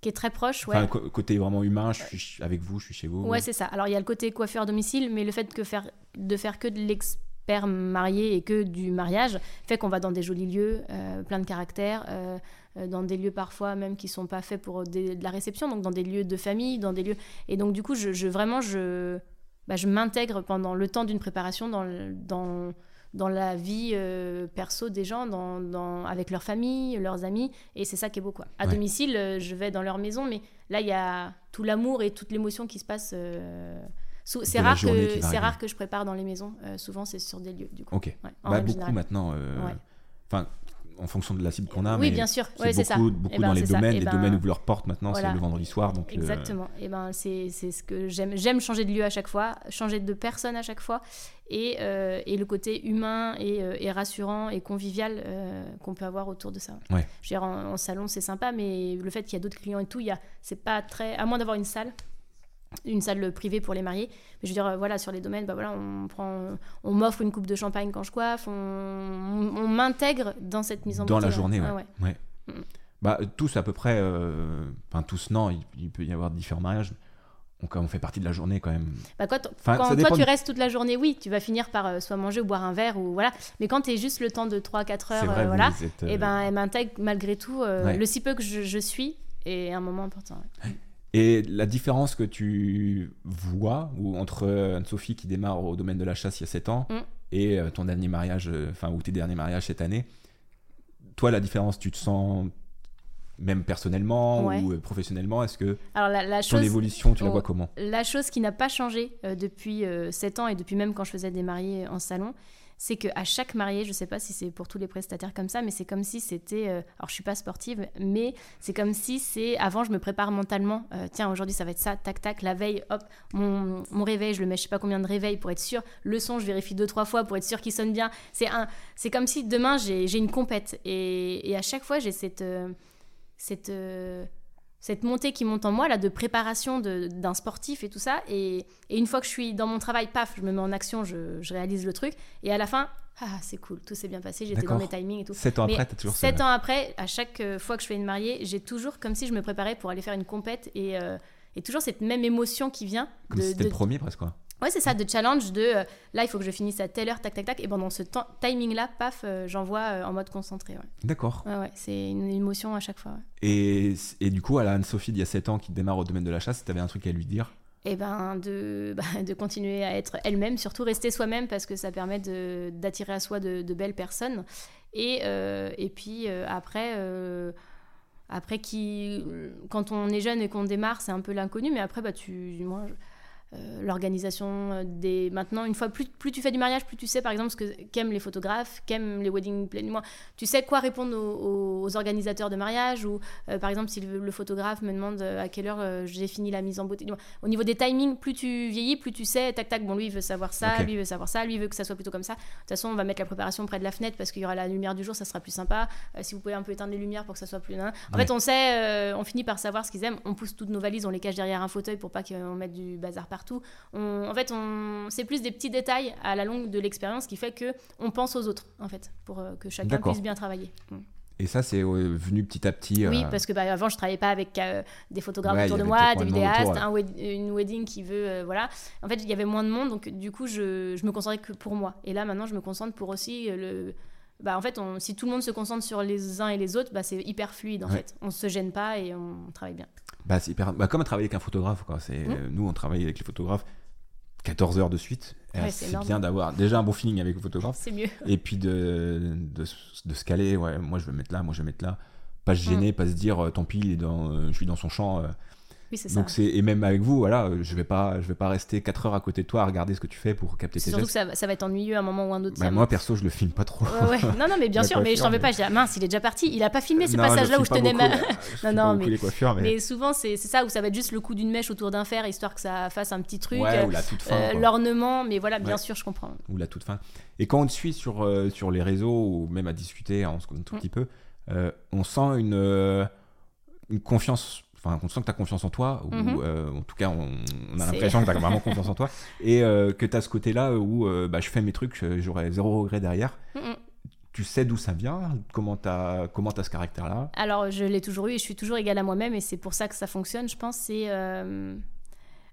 Qui est très proche, ouais. Enfin, côté vraiment humain, je suis avec vous, je suis chez vous. Ouais, c'est ça. Alors, il y a le côté coiffure à domicile, mais le fait que faire, de faire que de l'expert marié et que du mariage fait qu'on va dans des jolis lieux, euh, plein de caractères. Euh, euh, dans des lieux parfois même qui sont pas faits pour de la réception, donc dans des lieux de famille, dans des lieux... Et donc du coup, je, je vraiment, je, bah, je m'intègre pendant le temps d'une préparation dans, dans, dans la vie euh, perso des gens, dans, dans, avec leur famille, leurs amis. Et c'est ça qui est beau. Quoi. À domicile, euh, je vais dans leur maison, mais là, il y a tout l'amour et toute l'émotion qui se passe. Euh, c'est rare, que, c'est rare que je prépare dans les maisons. souvent, c'est sur des lieux. Du coup. Ok. bah, beaucoup maintenant. Enfin, en fonction de la cible qu'on a. Oui, mais bien sûr. c'est Ouais, ça. beaucoup, beaucoup Eh ben, dans les c'est ça. domaines. Eh les ben, domaines où vous leur porte maintenant, voilà. c'est le vendredi soir. Donc, euh, Exactement. Et ben c'est ce que j'aime. J'aime changer de lieu à chaque fois, changer de personne à chaque fois, et, euh, et le côté humain et, euh, et rassurant et convivial euh, qu'on peut avoir autour de ça. Ouais. Je veux dire, en, en salon c'est sympa, mais le fait qu'il y a d'autres clients et tout, c'est pas très. À moins d'avoir une salle. Une salle privée pour les mariés, mais je veux dire, euh, voilà, sur les domaines, bah voilà, on prend, on m'offre une coupe de champagne quand je coiffe, on, on, on m'intègre dans cette mise en dans la journée, ouais. Ah ouais. Ouais. Mm. Bah, tous à peu près, euh, enfin tous non, il, il peut y avoir différents mariages. On, on fait partie de la journée quand même. Bah, quand Enfin, quand toi tu restes toute la journée, oui, tu vas finir par euh, soit manger ou boire un verre ou voilà. Mais quand tu es juste le temps de 3-4 heures, vrai, euh, voilà, êtes, et ben elle m'intègre malgré tout Ouais. le si peu que je, je suis est un moment important. Et la différence que tu vois ou entre euh, Anne-Sophie qui démarre au domaine de la chasse il y a 7 ans Mm. et euh, ton dernier mariage, euh, enfin, ou tes derniers mariages cette année, toi, la différence, tu te sens même personnellement Ouais. ou euh, professionnellement? Est-ce que Alors la, la ton chose, évolution, tu la vois comment? la chose qui n'a pas changé euh, depuis 7 ans et depuis même quand je faisais des mariés en salon, c'est qu'à chaque mariée, je sais pas si c'est pour tous les prestataires comme ça, mais c'est comme si c'était. euh, alors je suis pas sportive, mais c'est comme si c'est. Avant, je me prépare mentalement. euh, tiens, aujourd'hui ça va être ça, tac tac. La veille, hop, mon, mon réveil, je le mets je sais pas combien de réveils pour être sûr. Le son, je vérifie deux trois fois pour être sûr qu'il sonne bien. C'est un. C'est comme si demain j'ai une compète et, et à chaque fois j'ai cette euh, cette cette montée qui monte en moi là de préparation de- d'un sportif et tout ça et, et une fois que je suis dans mon travail paf je me mets en action je, je réalise le truc et à la fin ah c'est cool tout s'est bien passé j'étais dans mes timings et tout 7 ans Mais après, t'as toujours sept ça. ans après à chaque euh, fois que je fais une mariée j'ai toujours comme si je me préparais pour aller faire une compète et, euh, et toujours cette même émotion qui vient Comme de, si c'était de- le premier presque, quoi. Ouais c'est ça de challenge de euh, là il faut que je finisse à telle heure tac tac tac et pendant ce temps- timing là paf euh, j'envoie euh, en mode concentré ouais, D'accord. ouais, ouais, c'est une émotion à chaque fois ouais. Et, et du coup, à la Anne-Sophie d'il y a 7 ans qui démarre au domaine de la chasse, tu avais un truc à lui dire? Et ben de, [LAUGHS] bah, de continuer à être elle-même, surtout rester soi-même parce que ça permet de- d'attirer à soi de, de belles personnes. Et, euh, et puis après, après qui, quand on est jeune et qu'on démarre, c'est un peu l'inconnu, mais après, bah, tu, moi, je- euh, l'organisation des maintenant une fois plus, plus tu fais du mariage plus tu sais par exemple ce que qu'aiment les photographes qu'aiment les wedding planners tu sais quoi répondre aux, aux organisateurs de mariage ou euh, par exemple si le, le photographe me demande euh, à quelle heure euh, j'ai fini la mise en beauté au niveau des timings, plus tu vieillis, plus tu sais, tac tac, bon lui il veut savoir ça, lui il veut savoir ça, lui il veut que ça soit plutôt comme ça. De toute façon, on va mettre la préparation près de la fenêtre parce qu'il y aura la lumière du jour, ça sera plus sympa. Euh, si vous pouvez un peu éteindre les lumières pour que ça soit plus. En Ouais. fait, on sait, euh, on finit par savoir ce qu'ils aiment. On pousse toutes nos valises, on les cache derrière un fauteuil pour pas qu'on mette du bazar partout. On- en fait, on... c'est plus des petits détails à la longue de l'expérience qui fait que on pense aux autres, en fait, pour euh, que chacun puisse bien travailler. Mm. Et ça, c'est euh, venu petit à petit. Oui, euh, parce que bah, avant, je travaillais pas avec euh, des photographes Ouais, autour de moi, des vidéastes, autour, un wed- une wedding qui veut, euh, voilà. En fait, il y avait moins de monde, donc du coup, je, je me concentrais que pour moi. Et là, maintenant, je me concentre pour aussi le. Bah, en fait, on- si tout le monde se concentre sur les uns et les autres, bah, c'est hyper fluide en Ouais. fait. On se gêne pas et on travaille bien. Bah, c'est hyper... bah, comme travailler avec un photographe, quoi. C'est... Mm. euh, Nous, on travaille avec les photographes 14 heures de suite. Ouais, c'est bien d'avoir déjà un bon feeling avec le photographe. C'est mieux. Et puis de, de, de se caler. Ouais, moi, je vais mettre là, moi, je vais mettre là. Pas se gêner, pas se dire, euh, tant pis, il est dans, euh, je suis dans son champ. Oui, c'est ça. Donc c'est et même avec vous, voilà, je vais pas, je vais pas rester 4 heures à côté de toi à regarder ce que tu fais pour capter tes surtout que gestes. ça, va- ça va être ennuyeux à un moment ou un autre. Bah, ça moi perso, je le filme pas trop. Ouais, ouais. Non, non, mais bien [LAUGHS] sûr, mais je t'en veux coiffure, pas. Je dis, ah, mince, il est déjà parti. Il a pas filmé ce Non, passage-là où je tenais [LAUGHS] ma. non, beaucoup mais- les coiffures, mais, Mais souvent, c'est ça où ça va être juste le coup d'une mèche autour d'un fer, histoire que ça fasse un petit truc. ouais, euh, ou la toute fin. quoi. L'ornement, mais voilà, bien sûr, je comprends. ou la toute fin. Et quand on te suit sur, euh, sur les réseaux ou même à discuter, on se connaît un tout Mm. petit peu, euh, on sent une, euh, une confiance, enfin on sent que tu as confiance en toi, ou Mhm. euh, en tout cas on, on a l'impression que tu as [LAUGHS] vraiment confiance en toi, et euh, que tu as ce côté-là où euh, bah, je fais mes trucs, j'aurai zéro regret derrière. Mm, mm. Tu sais d'où ça vient? Comment tu as, comment as ce caractère-là? Alors, je l'ai toujours eu et je suis toujours égale à moi-même et c'est pour ça que ça fonctionne, je pense. C'est.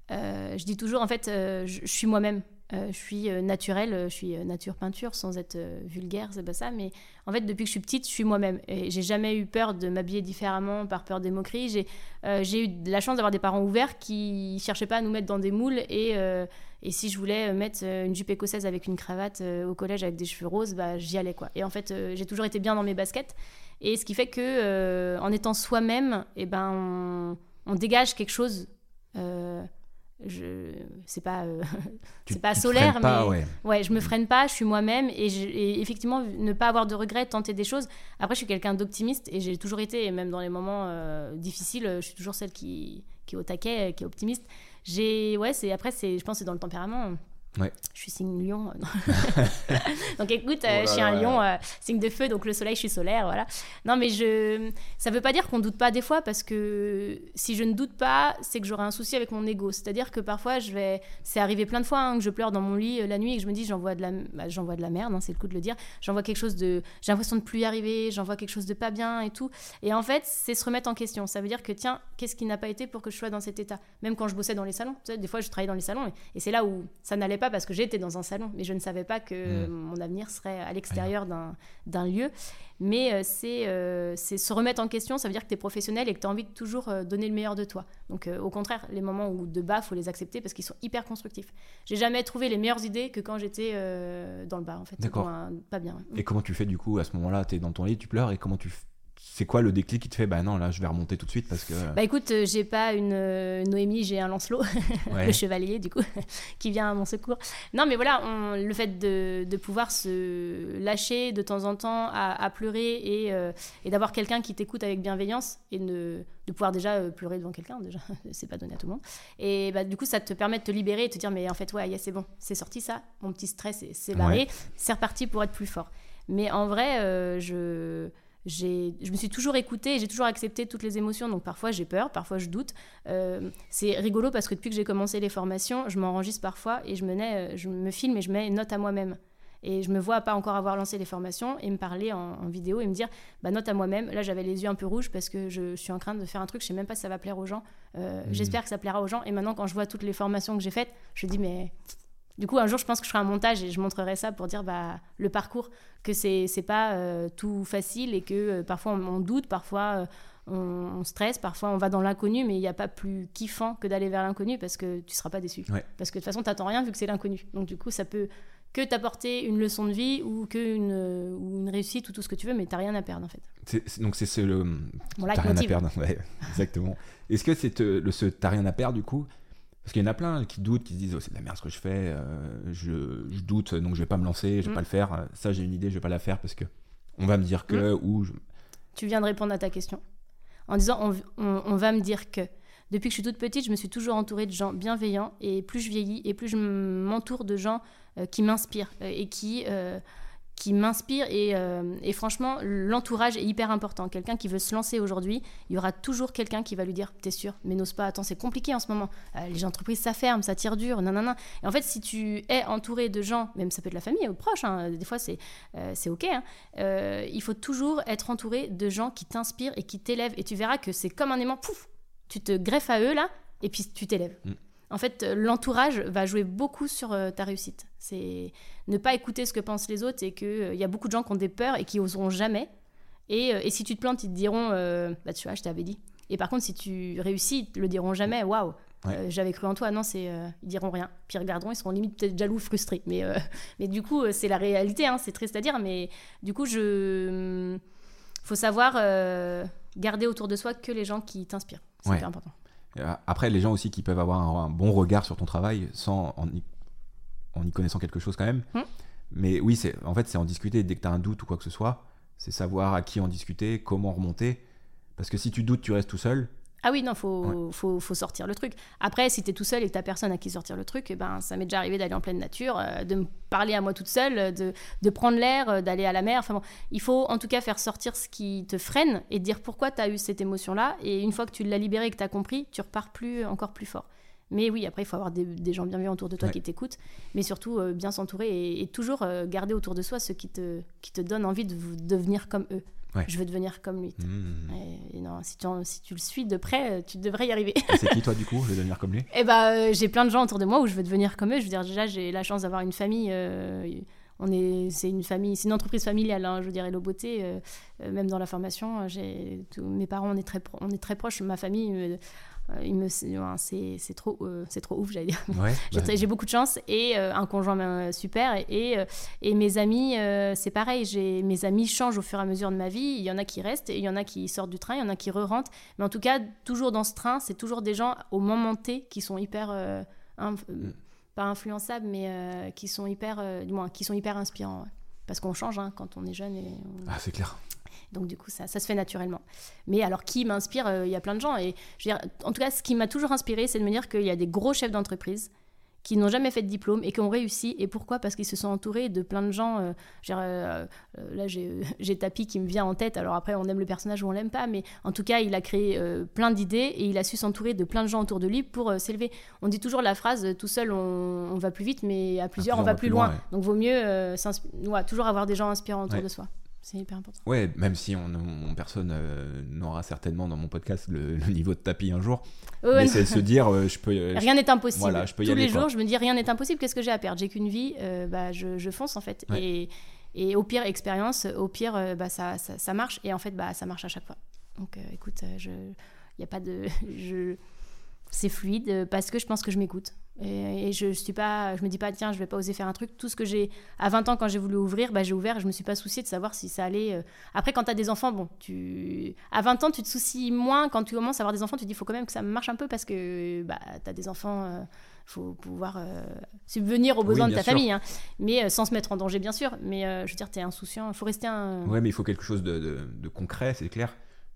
je dis toujours, en fait, je, je suis moi-même. Euh, je suis euh, naturelle, euh, je suis nature peinture sans être vulgaire, c'est pas ça. Mais en fait, depuis que je suis petite, je suis moi-même. Et j'ai jamais eu peur de m'habiller différemment par peur des moqueries. J'ai eu la chance d'avoir des parents ouverts qui cherchaient pas à nous mettre dans des moules. Et, si je voulais mettre une jupe écossaise avec une cravate au collège avec des cheveux roses, bah, j'y allais quoi. Et en fait, j'ai toujours été bien dans mes baskets. Et ce qui fait que, en étant soi-même, eh ben, on dégage quelque chose. Je c'est pas euh, [LAUGHS] c'est pas solaire pas, mais ouais. ouais je me freine pas je suis moi-même et, et effectivement ne pas avoir de regrets tenter des choses. Après je suis quelqu'un d'optimiste et j'ai toujours été et même dans les moments euh, difficiles je suis toujours celle qui qui est au taquet qui est optimiste. J'ai ouais c'est après c'est je pense que c'est dans le tempérament Ouais. je suis signe lion [LAUGHS] [LAUGHS] donc écoute Oh là je suis un là. lion euh, signe de feu donc le soleil je suis solaire voilà non mais je ça veut pas dire qu'on doute pas des fois parce que si je ne doute pas, c'est que j'aurai un souci avec mon ego. C'est-à-dire que parfois je vais, c'est arrivé plein de fois hein, que je pleure dans mon lit euh, la nuit et que je me dis j'envoie de la, bah, j'envoie de la merde, hein, c'est le coup de le dire. J'envoie quelque chose de, j'ai l'impression de plus y arriver, j'envoie quelque chose de pas bien et tout. Et en fait, c'est se remettre en question. Ça veut dire que tiens, qu'est-ce qui n'a pas été pour que je sois dans cet état? Même quand je bossais dans les salons, tu sais, des fois je travaillais dans les salons et, et c'est là où ça n'allait pas parce que j'étais dans un salon, mais je ne savais pas que Mm. mon avenir serait à l'extérieur d'un lieu. Mais euh, c'est euh, c'est se remettre en question, ça veut dire que tu es professionnel et que tu as envie de toujours euh, donner le meilleur de toi. Donc au contraire, les moments où de bas, faut les accepter parce qu'ils sont hyper constructifs. J'ai jamais trouvé les meilleures idées que quand j'étais dans le bas en fait. D'accord. Pas bien. Et comment tu fais du coup à ce moment-là? Tu es dans ton lit, tu pleures et comment tu C'est quoi le déclic qui te fait bah non là je vais remonter tout de suite parce que Bah écoute, euh, j'ai pas une euh, Noémie, j'ai un Lancelot, [LAUGHS] ouais. le chevalier du coup, [LAUGHS] qui vient à mon secours. Non mais voilà, on- le fait de, de pouvoir se lâcher de temps en temps à, à pleurer et, euh, et d'avoir quelqu'un qui t'écoute avec bienveillance et de, de pouvoir déjà euh, pleurer devant quelqu'un, déjà, [LAUGHS] c'est pas donné à tout le monde. Et bah, du coup, ça te permet de te libérer et de te dire, mais en fait, ouais, yeah, c'est bon, c'est sorti ça, mon petit stress, c'est- barré, c'est reparti pour être plus fort. Mais en vrai, euh, je je me suis toujours écoutée et j'ai toujours accepté toutes les émotions. Donc parfois j'ai peur, parfois je doute. Euh, c'est rigolo parce que depuis que j'ai commencé les formations, je m'enregistre parfois et je me, euh, je me filme et je mets une note à moi-même. Et je me vois pas encore avoir lancé les formations et me parler en, en vidéo et me dire, bah, note à moi-même. Là, j'avais les yeux un peu rouges parce que je, suis en train de faire un truc, je sais même pas si ça va plaire aux gens. Euh, Mhm. J'espère que ça plaira aux gens. Et maintenant, quand je vois toutes les formations que j'ai faites, je dis, mais. Du coup, un jour, je pense que je ferai un montage et je montrerai ça pour dire bah, le parcours, que c'est pas euh, tout facile et que euh, parfois on, on doute, parfois euh, on, on stresse, parfois on va dans l'inconnu, mais il n'y a pas plus kiffant que d'aller vers l'inconnu parce que tu seras pas déçu. Ouais. Parce que de toute façon, t'attends rien vu que c'est l'inconnu. Donc du coup, ça peut que t'apporter une leçon de vie ou que une, ou une réussite ou tout ce que tu veux, mais t'as rien à perdre en fait. Donc c'est ce le Bon, t'as rien à perdre [LAUGHS] ouais exactement. Est-ce que c'est le ce t'as rien à perdre du coup parce qu'il y en a plein qui doutent, qui se disent oh, c'est de la merde ce que je fais, euh, je, je doute donc je vais pas me lancer, je vais Mm. pas le faire. Ça j'ai une idée, je vais pas la faire parce que on va me dire que ou je- tu viens de répondre à ta question. En disant, on, on- on va me dire que. Depuis que je suis toute petite, je me suis toujours entourée de gens bienveillants. Et plus je vieillis, et plus je m'entoure de gens euh, qui m'inspirent euh, et qui, euh, qui m'inspirent. Et, euh, et franchement, l'entourage est hyper important. Quelqu'un qui veut se lancer aujourd'hui, il y aura toujours quelqu'un qui va lui dire T'es sûr, mais n'ose pas, attends, c'est compliqué en ce moment. Euh, les entreprises, ça ferme, ça tire dur, nanana. Et en fait, si tu es entouré de gens, même ça peut être la famille ou proche, hein, des fois c'est euh, ok, hein, euh, il faut toujours être entouré de gens qui t'inspirent et qui t'élèvent. Et tu verras que c'est comme un aimant, pouf, tu te greffes à eux là, et puis tu t'élèves. Mm. En fait, euh, l'entourage va jouer beaucoup sur euh, ta réussite. C'est ne pas écouter ce que pensent les autres et qu'il y a beaucoup de gens qui ont des peurs et qui oseront jamais. Et, euh, et si tu te plantes, ils te diront euh, Bah, tu vois, je t'avais dit. Et par contre, si tu réussis, ils te le diront jamais Waouh, Ouais. euh, j'avais cru en toi. Non, c'est, euh, ils diront rien. Puis ils regarderont, ils seront limite peut-être jaloux, frustrés. Mais, euh, [LAUGHS] mais du coup, euh, c'est la réalité, hein, c'est triste à dire. Mais du coup, je. faut savoir euh, garder autour de soi que les gens qui t'inspirent. C'est Ouais. important. Euh, Après, les gens aussi qui peuvent avoir un, un bon regard sur ton travail sans en y, en y connaissant quelque chose quand même. Hmm. Mais oui, c'est en fait c'est en discuter dès que tu as un doute ou quoi que ce soit. C'est savoir à qui en discuter, comment remonter. Parce que si tu doutes, tu restes tout seul. Ah oui, non, faut, faut, faut sortir le truc. Après, si t'es tout seul et que t'as personne à qui sortir le truc, eh ben, ça m'est déjà arrivé d'aller en pleine nature, euh, de me parler à moi toute seule, euh, de, de prendre l'air, euh, d'aller à la mer. Enfin bon, il faut en tout cas faire sortir ce qui te freine et dire pourquoi t'as eu cette émotion-là. Et une fois que tu l'as libérée et que t'as compris, tu repars plus, encore plus fort. Mais oui, après, il faut avoir des, des gens bienveillants autour de toi Ouais. qui t'écoutent, mais surtout euh, bien s'entourer et, et toujours garder autour de soi ceux qui te, qui te donnent envie de devenir comme eux. Ouais. Je veux devenir comme lui. Hmm. Et, et non, si tu, si tu le suis de près, euh, tu devrais y arriver. Et c'est qui toi du [LAUGHS] coup Je vais devenir comme lui? Eh ben, euh, j'ai plein de gens autour de moi où je veux devenir comme eux. Je veux dire, déjà, j'ai la chance d'avoir une famille. euh, on est, c'est une famille, c'est une entreprise familiale. hein, je veux dire, Hello Beauté, euh, même dans la formation, j'ai mes parents, on est très, pro- on est très proches. Ma famille, il me, c'est, c'est trop, c'est trop ouf, j'allais dire. Ouais, [LAUGHS] bah, J'ai beaucoup de chance et un conjoint super. Et, et, mes amis, c'est pareil. J'ai, mes amis changent au fur et à mesure de ma vie. Il y en a qui restent, et il y en a qui sortent du train, il y en a qui re-rentrent. Mais en tout cas, toujours dans ce train, c'est toujours des gens au moment T qui sont hyper. Mm. Pas influençables, mais qui sont hyper, du moins, qui sont hyper inspirants. Parce qu'on change hein, quand on est jeune. Et Ah, c'est clair. Donc du coup, ça, ça se fait naturellement. Mais alors, qui m'inspire euh, Il y a plein de gens. Et je veux dire, en tout cas, ce qui m'a toujours inspiré, c'est de me dire qu'il y a des gros chefs d'entreprise qui n'ont jamais fait de diplôme et qui ont réussi. Et pourquoi? Parce qu'ils se sont entourés de plein de gens. Euh, euh, là, [LAUGHS] j'ai Tapi qui me vient en tête. Alors après, on aime le personnage ou on l'aime pas, mais en tout cas, il a créé plein d'idées et il a su s'entourer de plein de gens autour de lui pour s'élever. On dit toujours la phrase tout seul, on, va plus vite, mais à plusieurs, on va plus loin. Donc, vaut mieux toujours avoir des gens inspirants autour de soi. C'est hyper important. Ouais, même si on, personne euh, n'aura certainement dans mon podcast le, niveau de tapis un jour. mais c'est se dire, euh, je peux. rien n'est impossible. Voilà, je peux y Tous les jours, je me dis, rien n'est impossible. Qu'est-ce que j'ai à perdre? J'ai qu'une vie, euh, bah, je, je, fonce en fait. Et, et, au pire, expérience, au pire, bah, ça, ça, ça, marche. Et en fait, bah, ça marche à chaque fois. Donc écoute, il n'y a pas de. [LAUGHS] Je, c'est fluide parce que je pense que je m'écoute. Et, je suis pas, je me dis pas tiens je vais pas oser faire un truc. Tout ce que j'ai à 20 ans quand j'ai voulu ouvrir, bah, j'ai ouvert. Et je me suis pas soucié de savoir si ça allait. Euh. Après quand tu as des enfants, bon, tu à 20 ans tu te soucies moins. Quand tu commences à avoir des enfants, tu te dis il faut quand même que ça marche un peu parce que bah, tu as des enfants. il euh, faut pouvoir euh, subvenir aux besoins de ta famille, hein. mais sans se mettre en danger bien sûr. Mais je veux dire, tu es insouciant, il faut rester un. Ouais, mais il faut quelque chose de, de, de concret, c'est clair.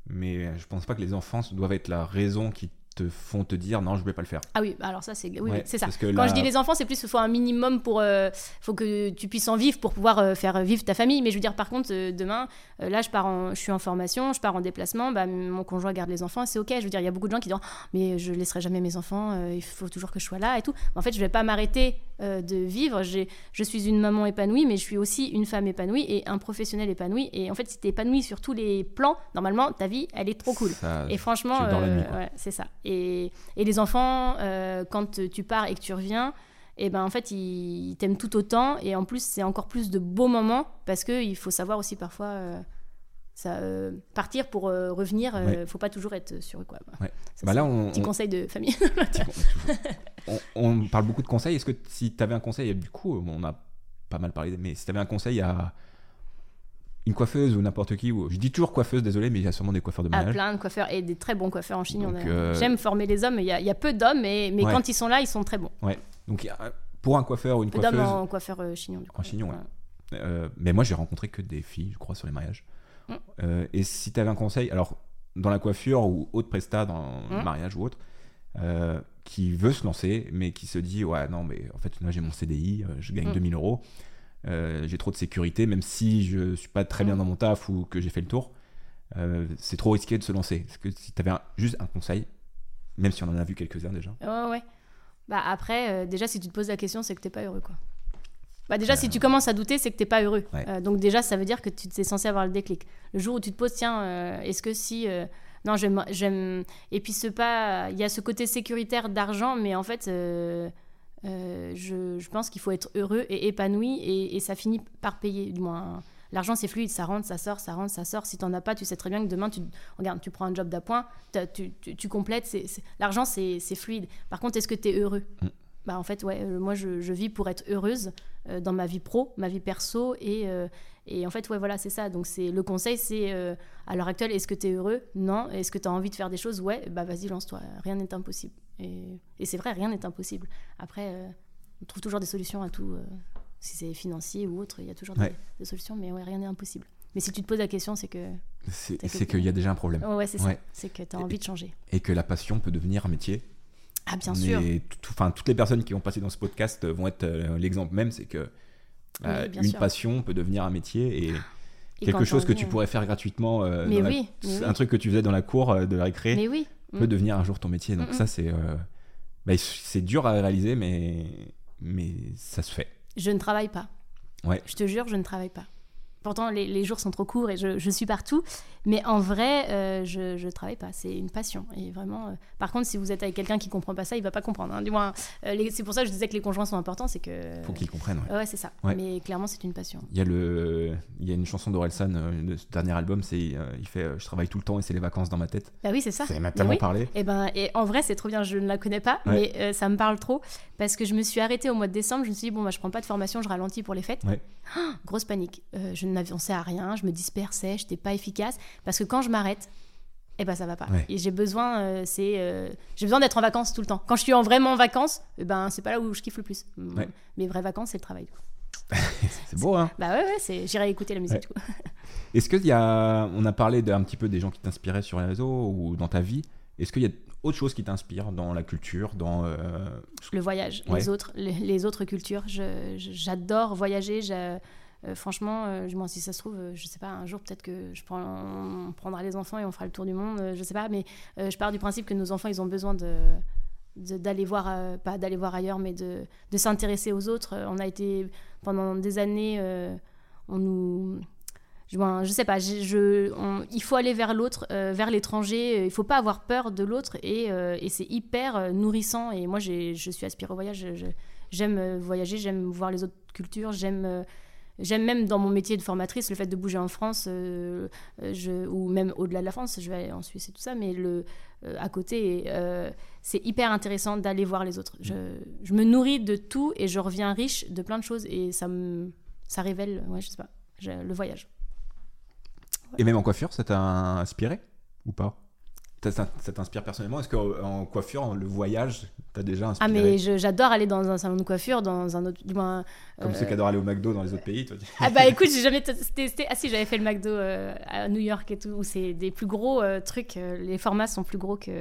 Mais je pense pas que les enfants doivent être la raison qui te font te dire non je vais pas le faire. Ah oui alors ça c'est oui, c'est ça. quand je dis les enfants c'est plus il faut un minimum pour euh, faut que tu puisses en vivre pour pouvoir euh, faire vivre ta famille. Mais je veux dire par contre euh, demain là je pars en, je suis en formation je pars en déplacement bah, mon conjoint garde les enfants c'est ok. Je veux dire il y a beaucoup de gens qui disent oh, mais je laisserai jamais mes enfants il faut toujours que je sois là et tout. En fait je vais pas m'arrêter de vivre. Je suis une maman épanouie mais je suis aussi une femme épanouie et un professionnel épanoui. Et en fait si tu es épanoui sur tous les plans normalement ta vie elle est trop cool. Et franchement c'est ça et, les enfants, euh, quand tu pars et que tu reviens, et eh ben en fait ils t'aiment tout autant. Et en plus c'est encore plus de beaux moments parce que il faut savoir aussi parfois euh, ça, euh, partir pour revenir il faut pas toujours être sur quoi. Bah là on petit conseil de famille. [LAUGHS] [LAUGHS] On, parle beaucoup de conseils. Est-ce que si tu avais un conseil du coup on a pas mal parlé mais si tu avais un conseil à une coiffeuse ou n'importe qui, ou, je dis toujours coiffeuse, désolé, mais il y a sûrement des coiffeurs de ah, mariage. plein de coiffeurs et des très bons coiffeurs en Chine. Euh, j'aime former les hommes, il y, a, peu d'hommes, mais, mais quand ils sont là, ils sont très bons. Ouais. Donc pour un coiffeur ou une peu coiffeuse. d'hommes en coiffeur euh, chignon. En chignon, ouais. Euh, mais moi, j'ai rencontré que des filles, je crois, sur les mariages. Mm. et si tu avais un conseil, alors dans la coiffure ou autre presta, dans le mm. mariage ou autre, qui veut se lancer, mais qui se dit, ouais, non, mais en fait, là, j'ai mon CDI, je gagne 2000 mm. euros. Euh, j'ai trop de sécurité, même si je suis pas très bien mm. dans mon taf ou que j'ai fait le tour. Euh, c'est trop risqué de se lancer. Est-ce que si tu avais juste un conseil, même si on en a vu quelques-uns déjà Ouais, ouais. Bah après, euh, déjà, si tu te poses la question, c'est que t'es pas heureux, quoi. Bah déjà, si tu commences à douter, c'est que t'es pas heureux. donc déjà, ça veut dire que tu es censé avoir le déclic. Le jour où tu te poses, tiens, est-ce que si... non, j'aime... Et puis, ce pas... Il y a ce côté sécuritaire d'argent, mais en fait euh, je, pense qu'il faut être heureux et épanoui et, ça finit par payer. Du moins, l'argent c'est fluide, ça rentre, ça sort, ça rentre, ça sort. Si tu n'en as pas, tu sais très bien que demain, tu regarde, tu prends un job d'appoint, tu, tu, complètes. L'argent c'est fluide. Par contre, est-ce que tu es heureux? Mm. Bah en fait, ouais, euh, moi je, vis pour être heureuse euh, dans ma vie pro, ma vie perso et, et en fait, ouais, voilà, c'est ça. Donc c'est le conseil, c'est à l'heure actuelle, est-ce que tu es heureux? Non. Est-ce que tu as envie de faire des choses? Ouais, bah vas-y, lance-toi. Rien n'est impossible. Et, c'est vrai, rien n'est impossible. Après, euh, on trouve toujours des solutions à tout. Euh, si c'est financier ou autre, il y a toujours des, solutions, mais ouais, rien n'est impossible. Mais si tu te poses la question, c'est que. C'est qu'il y a déjà un problème. Ouais, c'est ça. C'est que tu as envie de changer. Et que la passion peut devenir un métier. Ah, bien sûr. Enfin, toutes les personnes qui vont passer dans ce podcast vont être euh, l'exemple même, c'est que une passion peut devenir un métier et. quelque chose que tu pourrais faire gratuitement, mais oui, un truc que tu faisais dans la cour de la récré. Mais oui peut mm. devenir un jour ton métier. Donc mm, ça, mm. c'est euh, bah, c'est dur à réaliser, mais, mais ça se fait. Je ne travaille pas. Ouais. Je te jure, je ne travaille pas. Pourtant, les, jours sont trop courts et je, suis partout. Mais en vrai, euh, je ne travaille pas. C'est une passion. Et vraiment, euh, par contre, si vous êtes avec quelqu'un qui comprend pas ça, il va pas comprendre. hein. Du moins, euh, c'est pour ça que je disais que les conjoints sont importants. C'est que. Faut qu'ils comprennent. ouais. Ouais, c'est ça. Ouais. Mais clairement, c'est une passion. Il y a le, il y a une chanson d'Orelsan euh, de ce dernier album, c'est, il fait, je travaille tout le temps et c'est les vacances dans ma tête. Bah oui, c'est ça. Ça m'a tellement oui. parlé. Et ben, et en vrai, c'est trop bien. Je ne la connais pas, Ouais. mais ça me parle trop parce que je me suis arrêtée au mois de décembre. Je me suis dit bon, bah, je prends pas de formation, je ralentis pour les fêtes. [GASPS] Grosse panique. Je n'avançais à rien, je me dispersais, je n'étais pas efficace parce que quand je m'arrête. Eh ben ça va pas. Ouais. Et j'ai besoin, euh, c'est, euh, j'ai besoin d'être en vacances tout le temps. Quand je suis en vraiment en vacances, eh ben c'est pas là où je kiffe le plus. Ouais. Mes vraies vacances, c'est le travail. [LAUGHS] C'est beau, hein. Bah ouais, ouais, c'est, j'irai écouter la musique. Ouais. [LAUGHS] Est-ce qu'il y a, on a parlé d'un petit peu des gens qui t'inspiraient sur les réseaux ou dans ta vie. Est-ce qu'il y a autre chose qui t'inspire dans la culture, dans euh, le voyage, les autres, les, les autres cultures. Je- je- J'adore voyager. Euh, franchement, euh, je- si ça se trouve, euh, je sais pas, un jour peut-être que je prendra les enfants et on fera le tour du monde. je sais pas, mais je pars du principe que nos enfants, ils ont besoin de d'aller voir, pas d'aller voir ailleurs, mais de, de s'intéresser aux autres. On a été pendant des années, on nous, je, ben, je sais pas, je, il faut aller vers l'autre, vers l'étranger. Il faut pas avoir peur de l'autre et, et c'est hyper nourrissant. Et moi, je suis aspirée au voyage. J'aime voyager, j'aime voir les autres cultures, j'aime. J'aime même dans mon métier de formatrice le fait de bouger en France euh, euh, ou même au-delà de la France, je vais en Suisse et tout ça, mais le, euh, à côté, c'est hyper intéressant d'aller voir les autres. Je, me nourris de tout et je reviens riche de plein de choses et ça me ça révèle, ouais, je sais pas, le voyage. Et même en coiffure, ça t'a inspiré ou pas? Ça, t'inspire personnellement? Est-ce qu'en coiffure, le voyage t'a déjà Ah inspiré? mais je- j'adore aller dans un salon de coiffure, dans un autre, du moins. Comme euh, ceux qui adorent aller au McDo dans les autres pays, toi. Ah bah [LAUGHS] écoute, j'ai jamais testé. Ah si, j'avais fait le McDo euh, à New York et tout, où c'est des plus gros euh, trucs. euh, les formats sont plus gros que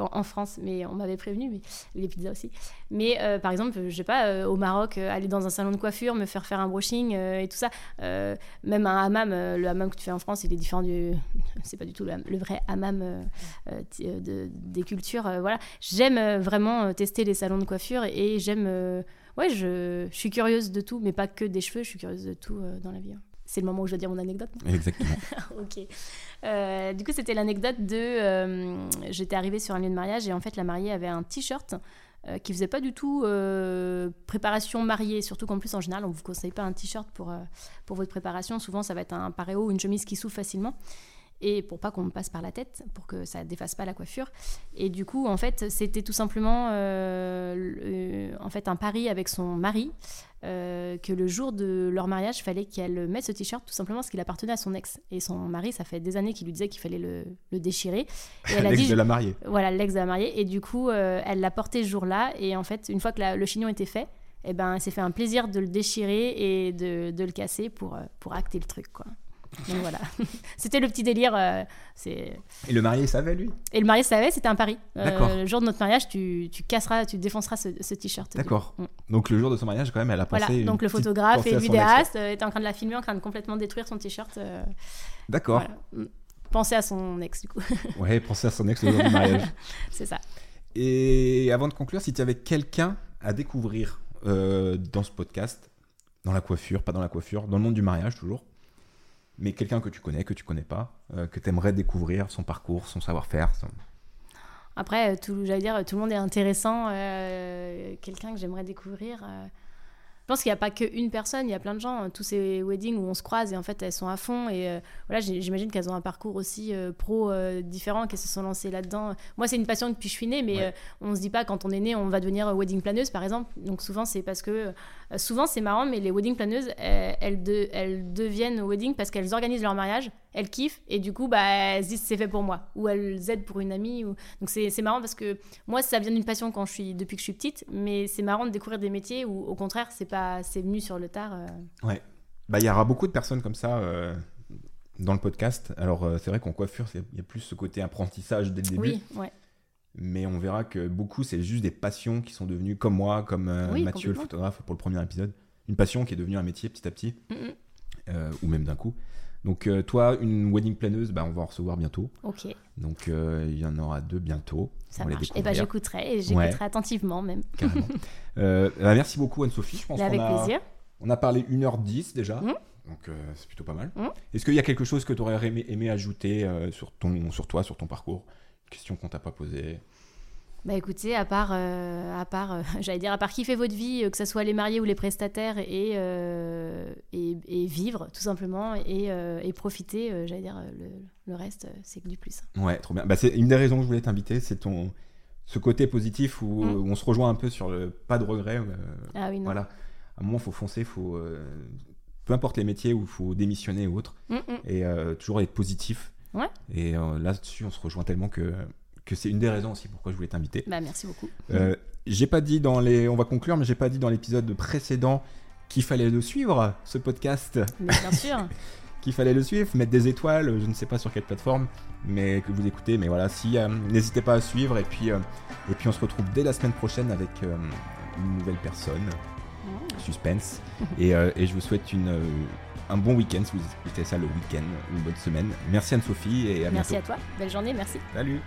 en France, mais on m'avait prévenu, mais les pizzas aussi. Mais euh, par exemple, je sais pas, euh, au Maroc, euh, aller dans un salon de coiffure, me faire faire un brushing et tout ça. Même un hammam, le hammam que tu fais en France, il est différent du. [LAUGHS] C'est pas du tout le, vrai hammam des cultures. voilà. J'aime vraiment tester les salons de coiffure et j'aime. Ouais, je, suis curieuse de tout, mais pas que des cheveux, je suis curieuse de tout dans la vie. hein. C'est le moment où je dois dire mon anecdote. Exactement. [LAUGHS] ok. Euh, du coup, c'était l'anecdote de. euh, J'étais arrivée sur un lieu de mariage et en fait, la mariée avait un t-shirt euh, qui faisait pas du tout euh, préparation mariée. Surtout qu'en plus, en général, on vous conseille pas un t-shirt pour, pour votre préparation. Souvent, ça va être un paréo ou une chemise qui s'ouvre facilement. Et pour pas qu'on me passe par la tête, pour que ça défasse pas la coiffure. Et du coup, en fait, c'était tout simplement euh, le- en fait un pari avec son mari euh, que le jour de leur mariage, fallait qu'elle mette ce t-shirt tout simplement parce qu'il appartenait à son ex. Et son mari, ça fait des années qu'il lui disait qu'il fallait le, le déchirer. Et elle a L'ex dit, de la mariée. voilà, l'ex de la mariée. Et du coup, euh, elle l'a porté ce jour-là. Et en fait, une fois que la- le chignon était fait, eh ben, elle s'est fait un plaisir de le déchirer et de, de le casser pour, euh, pour acter le truc, quoi. Donc voilà, [LAUGHS] c'était le petit délire. euh, c'est... Et le marié savait, lui? Et le marié savait, c'était un pari. Euh, D'accord. le jour de notre mariage, tu, tu casseras, tu défonceras ce, ce t-shirt. D'accord. Mm. Donc le jour de son mariage, quand même, elle a pensé. Voilà, une donc le petite photographe pensée et à le son vidéaste euh, étaient en train de la filmer, en train de complètement détruire son t-shirt. euh, ex. D'accord. voilà. Mm. Pensez à son ex, du coup. [LAUGHS] Ouais, pensez à son ex le jour du mariage. [LAUGHS] C'est ça. Et avant de conclure, si tu avais quelqu'un à découvrir euh, dans ce podcast, dans la coiffure, pas dans la coiffure, dans le monde du mariage toujours, mais quelqu'un que tu connais, que tu connais pas, euh, que tu aimerais découvrir, son parcours, son savoir-faire. son- Après, euh, tout, j'allais dire, tout le monde est intéressant. euh, Quelqu'un que j'aimerais découvrir. euh, Je pense qu'il n'y a pas qu'une personne, il y a plein de gens. euh, Tous ces weddings où on se croise et en fait elles sont à fond. Et voilà, j'imagine qu'elles ont un parcours aussi pro différent, qu'elles se sont lancées là-dedans. Moi, c'est une passion depuis que je suis née, mais Ouais. on se dit pas quand on est né, on va devenir wedding planeuse par exemple. Donc souvent, c'est parce que. Euh, souvent, c'est marrant, mais les wedding planeuses, elles, elles, de- elles deviennent wedding parce qu'elles organisent leur mariage, elles kiffent et du coup, bah, elles se disent c'est fait pour moi. Ou elles aident pour une amie. Ou... Donc c'est c'est marrant parce que moi, ça vient d'une passion quand je suis, depuis que je suis petite, mais c'est marrant de découvrir des métiers où au contraire, c'est pas c'est venu sur le tard. euh. Ouais. Bah, il y aura beaucoup de personnes comme ça euh, dans le podcast. Alors, euh, c'est vrai qu'en coiffure, il y a plus ce côté apprentissage dès le début. Oui, ouais. Mais on verra que beaucoup, c'est juste des passions qui sont devenues, comme moi, comme euh, Oui, Mathieu, le photographe, pour le premier épisode. Une passion qui est devenue un métier petit à petit, Mm, mm. euh, ou même d'un coup. Donc, euh, toi, une wedding planeuse, bah, on va en recevoir bientôt. Ok, Donc, il y en aura deux bientôt. ça On va les marche. Et découvrir. j'écouterai et j'écouterai Ouais. attentivement même. Carrément. [LAUGHS] Bah, merci beaucoup, Anne-Sophie. Je pense avec qu'on a, plaisir. on a parlé 1h10 déjà. Mm. Donc c'est plutôt pas mal. Mmh. Est-ce qu'il y a quelque chose que tu aurais aimé, aimé ajouter sur, ton, sur toi, sur ton parcours? Question qu'on t'a pas posée bah écoutez, à part, à part [LAUGHS] j'allais dire, à part kiffer votre vie, que ce soit les mariés ou les prestataires, et, et, et, vivre tout simplement, et, et profiter, j'allais dire, le, le reste, c'est que du plus. Ouais, trop bien. Bah, c'est une des raisons que je voulais t'inviter, c'est ton ce côté positif où, Mm. on se rejoint un peu sur le pas de regret. euh, Ah oui, non. voilà. À un moment, faut foncer, faut euh, peu importe les métiers où il faut démissionner ou autre, Mm, mm. et euh, toujours être positif. Ouais. Et euh, là-dessus, on se rejoint tellement que que c'est une des raisons aussi pourquoi je voulais t'inviter. Bah merci beaucoup. Euh, j'ai pas dit dans les, on va conclure, mais j'ai pas dit dans l'épisode précédent qu'il fallait le suivre, ce podcast, Mais bien sûr. [LAUGHS] qu'il fallait le suivre, mettre des étoiles, je ne sais pas sur quelle plateforme, mais que vous écoutez, mais voilà, si euh, n'hésitez pas à suivre et puis et puis on se retrouve dès la semaine prochaine avec une nouvelle personne, suspense, et, et je vous souhaite une un bon week-end si vous écoutez ça le week-end, une bonne semaine. Merci Anne-Sophie et à Merci bientôt. à toi. Belle journée, merci. Salut.